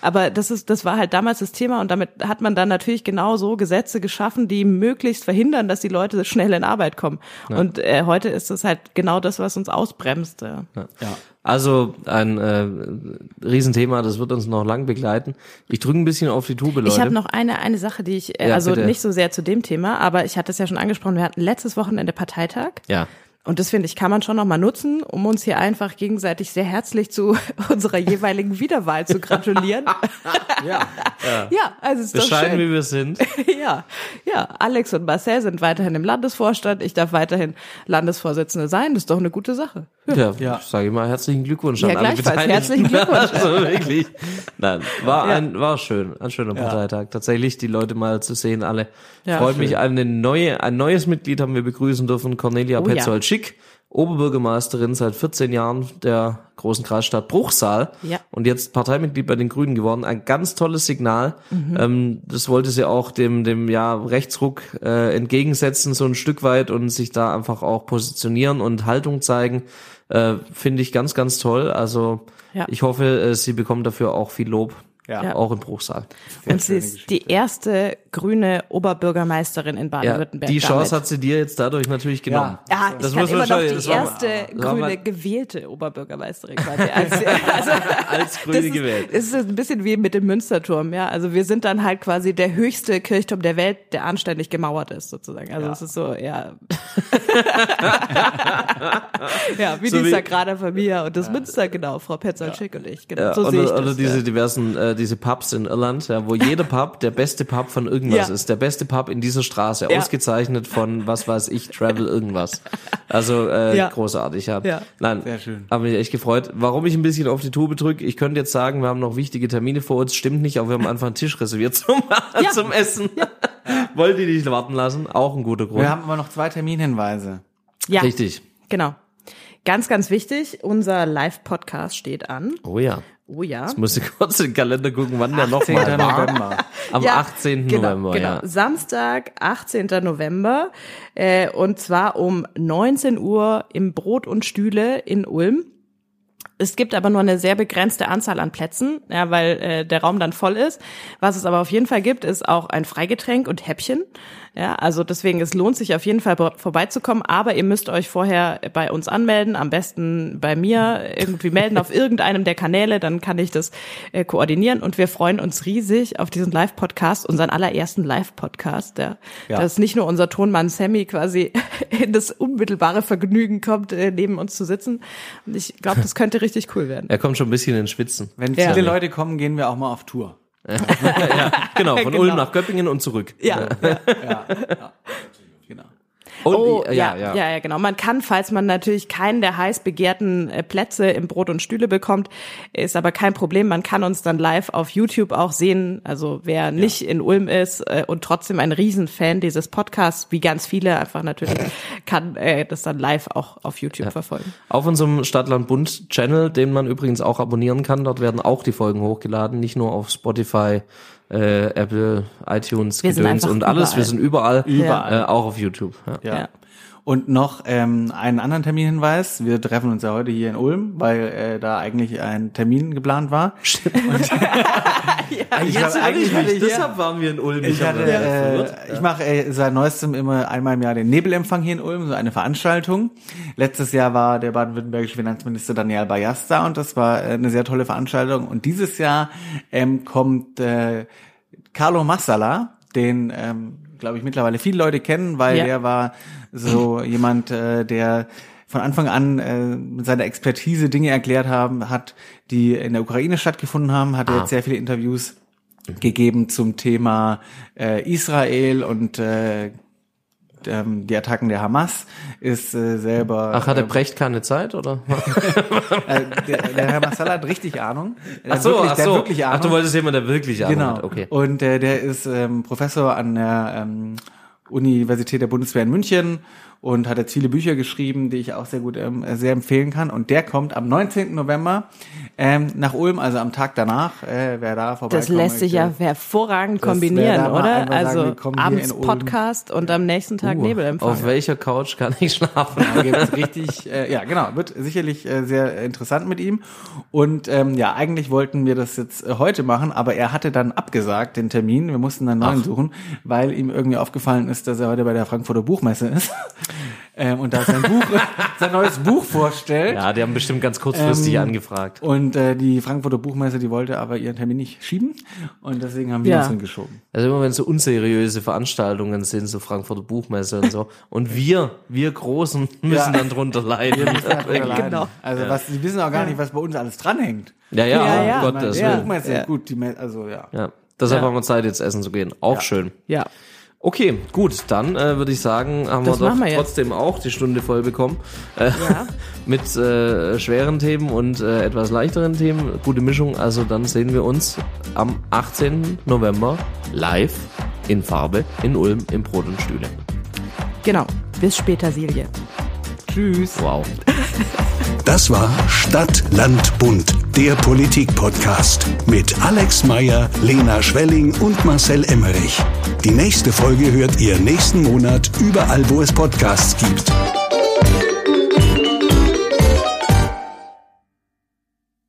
Aber das ist, das war halt damals das Thema und damit hat man dann natürlich genau so Gesetze geschaffen, die möglichst verhindern, dass die Leute schnell in Arbeit kommen. Und äh, heute ist es halt genau das, was uns ausbremst. Ja. Ja. Also ein äh, Riesenthema, das wird uns noch lang begleiten. Ich drücke ein bisschen auf die Tube, Leute. Ich habe noch eine, eine Sache, die ich, äh, Ja, also bitte. nicht so sehr zu dem Thema, aber ich hatte es ja schon angesprochen, wir hatten letztes Wochenende Parteitag. ja. Und das finde ich, kann man schon noch mal nutzen, um uns hier einfach gegenseitig sehr herzlich zu unserer jeweiligen Wiederwahl zu gratulieren. Ja. ja, also ist doch Bescheiden, schön. wie wir sind. Ja, ja, Alex und Marcel sind weiterhin im Landesvorstand. Ich darf weiterhin Landesvorsitzende sein. Das ist doch eine gute Sache. Ja, Ja. sage ich mal herzlichen Glückwunsch Ja, an alle gleichfalls. Beteiligten. Herzlichen Glückwunsch. Also wirklich. Nein, war Ja. ein war schön, ein schöner Parteitag. Tatsächlich die Leute mal zu sehen, alle. Ja, Freut schön. mich, eine neue ein neues Mitglied haben wir begrüßen dürfen, Cornelia Oh ja. Petzold-Schick, Oberbürgermeisterin seit 14 Jahren der großen Kreisstadt Bruchsal Ja. und jetzt Parteimitglied bei den Grünen geworden. Ein ganz tolles Signal. Mhm. Ähm, das wollte sie auch dem dem ja Rechtsruck äh, entgegensetzen so ein Stück weit und sich da einfach auch positionieren und Haltung zeigen. Äh, Finde ich ganz ganz toll. Also Ja. ich hoffe, äh, sie bekommt dafür auch viel Lob, Ja. auch in Bruchsal. Und sie ist die erste grüne Oberbürgermeisterin in Ja, Baden-Württemberg. die Chance damit. hat sie dir jetzt dadurch natürlich genommen. Ja, Das ich kann muss man immer noch schon- die das war- erste das war grüne mal- gewählte Oberbürgermeisterin quasi. Als, also, Als Grüne das ist, gewählt. Es ist ein bisschen wie mit dem Münsterturm, ja. Also wir sind dann halt quasi der höchste Kirchturm der Welt, der anständig gemauert ist, sozusagen. Also es ist so, ja. ja, wie So die Sagrada Familia und das Münster, genau, Frau Petzold-Schick und ich. Genau, Ja, so sehe ich oder, das. oder diese ja. diversen, äh, diese Pubs in Irland, ja, wo jeder Pub der beste Pub von irgendwas Ja. ist. Der beste Pub in dieser Straße, Ja. ausgezeichnet von, was weiß ich, Travel irgendwas. Also äh, Ja. großartig, ja. Ja. Nein, Sehr schön. habe mich echt gefreut. Warum ich ein bisschen auf die Tube drücke, ich könnte jetzt sagen, wir haben noch wichtige Termine vor uns, stimmt nicht, aber wir haben einfach einen Tisch reserviert zum, Ja. zum Essen. Wollt ihr nicht warten lassen? Auch ein guter Grund. Wir haben aber noch zwei Terminhinweise. ja, Richtig. genau. Ganz, ganz wichtig, unser Live-Podcast steht an. Oh ja. Oh ja. Ich musste kurz in den Kalender gucken, wann der 10. nochmal war. November. Am Ja, 18. genau, November, genau. ja. Samstag, 18. November, äh, und zwar um 19 Uhr im Brot und Stühle in Ulm. Es gibt aber nur eine sehr begrenzte Anzahl an Plätzen, ja, weil äh, der Raum dann voll ist. Was es aber auf jeden Fall gibt, ist auch ein Freigetränk und Häppchen. Ja, also deswegen, es lohnt sich auf jeden Fall vor- vorbeizukommen, aber ihr müsst euch vorher bei uns anmelden, am besten bei mir irgendwie melden auf irgendeinem der Kanäle, dann kann ich das äh, koordinieren und wir freuen uns riesig auf diesen Live-Podcast, unseren allerersten Live-Podcast, ja. Ja. dass nicht nur unser Tonmann Sammy quasi in das unmittelbare Vergnügen kommt, äh, neben uns zu sitzen. Und ich glaube, das könnte richtig cool werden. Er kommt schon ein bisschen in Schwitzen. Wenn Ja. viele Leute kommen, gehen wir auch mal auf Tour. ja, genau, von Genau. Ulm nach Göppingen und zurück. Ja. Genau. Und, Oh, ja, ja, ja. ja, ja, genau. Man kann, falls man natürlich keinen der heiß begehrten äh, Plätze im Brot und Stühle bekommt, ist aber kein Problem. Man kann uns dann live auf YouTube auch sehen. Also wer nicht in Ulm ist äh, und trotzdem ein Riesenfan dieses Podcasts, wie ganz viele einfach natürlich, kann äh, das dann live auch auf YouTube verfolgen. Auf unserem Stadtland Bund Channel, den man übrigens auch abonnieren kann, dort werden auch die Folgen hochgeladen, nicht nur auf Spotify, äh, Apple, iTunes, Gedöns und alles. überall. Wir sind überall, Überall. Äh, auch auf YouTube. Ja. Ja. Ja. Und noch ähm, einen anderen Terminhinweis. Wir treffen uns ja heute hier in Ulm, weil äh, da eigentlich ein Termin geplant war. Jetzt hab- eigentlich hatte ich- deshalb waren wir in Ulm. Ich, hatte, äh, verwirrt. ich mache äh, seit neuestem immer einmal im Jahr den Nebelempfang hier in Ulm, so eine Veranstaltung. Letztes Jahr war der baden-württembergische Finanzminister Daniel Bayas da und das war äh, eine sehr tolle Veranstaltung. Und dieses Jahr ähm, kommt äh, Carlo Massala, den ähm, glaube ich mittlerweile viele Leute kennen, weil Ja. der war so jemand, äh, der von Anfang an äh, mit seiner Expertise Dinge erklärt haben, hat, die in der Ukraine stattgefunden haben, hat Ah. jetzt sehr viele Interviews gegeben zum Thema äh, Israel und äh, ähm, die Attacken der Hamas ist äh, selber Ach, hatte ähm, Brecht keine Zeit, oder? äh, der, der Herr Massala hat richtig Ahnung. Der Ach so, wirklich, ach so. wirklich Ahnung. Ach, du wolltest jemanden, der wirklich Ahnung Genau. hat. Okay. Und äh, der ist ähm, Professor an der ähm, Universität der Bundeswehr in München und hat jetzt viele Bücher geschrieben, die ich auch sehr gut ähm, sehr empfehlen kann. Und der kommt am 19. November ähm, nach Ulm, also am Tag danach. Äh, wer da vorbeikommt. Das lässt sich ja hervorragend kombinieren, oder? sagen, Also hier abends. Podcast und am nächsten Tag Uh, Nebelempfang. Auf welcher Couch kann ich schlafen? Richtig, äh, ja genau, wird sicherlich äh, sehr interessant mit ihm. Und ähm, ja, eigentlich wollten wir das jetzt äh, heute machen, aber er hatte dann abgesagt den Termin. Wir mussten dann einen neuen suchen, weil ihm irgendwie aufgefallen ist, dass er heute bei der Frankfurter Buchmesse ist ähm, und da sein Buch, sein neues Buch vorstellt. Ja, die haben bestimmt ganz kurzfristig Ähm, angefragt. Und äh, die Frankfurter Buchmesse, die wollte aber ihren Termin nicht schieben und deswegen haben wir Ja. uns dann geschoben. Also immer wenn so unseriöse Veranstaltungen sind, so Frankfurter Buchmesse und so. Und wir, wir Großen müssen Ja. dann drunter leiden. Genau. Also was, die wissen auch gar nicht, was bei uns alles dranhängt. Ja, ja, Ja, ja. Gottes die Ja. Buchmesse, Ja. gut, die, also ja. Ja. Deshalb Ja. haben wir Zeit, jetzt essen zu gehen. Auch schön. ja. Okay, gut, dann äh, würde ich sagen, haben Das wir doch wir trotzdem auch die Stunde voll bekommen. Äh, Ja. mit äh, schweren Themen und äh, etwas leichteren Themen. Gute Mischung. Also dann sehen wir uns am 18. November live in Farbe in Ulm im Brot und Stühle. Genau. Bis später, Silje. Tschüss. Wow. Das war Stadt, Land, Bund, der Politik-Podcast mit Alex Meyer, Lena Schwelling und Marcel Emmerich. Die nächste Folge hört ihr nächsten Monat überall, wo es Podcasts gibt.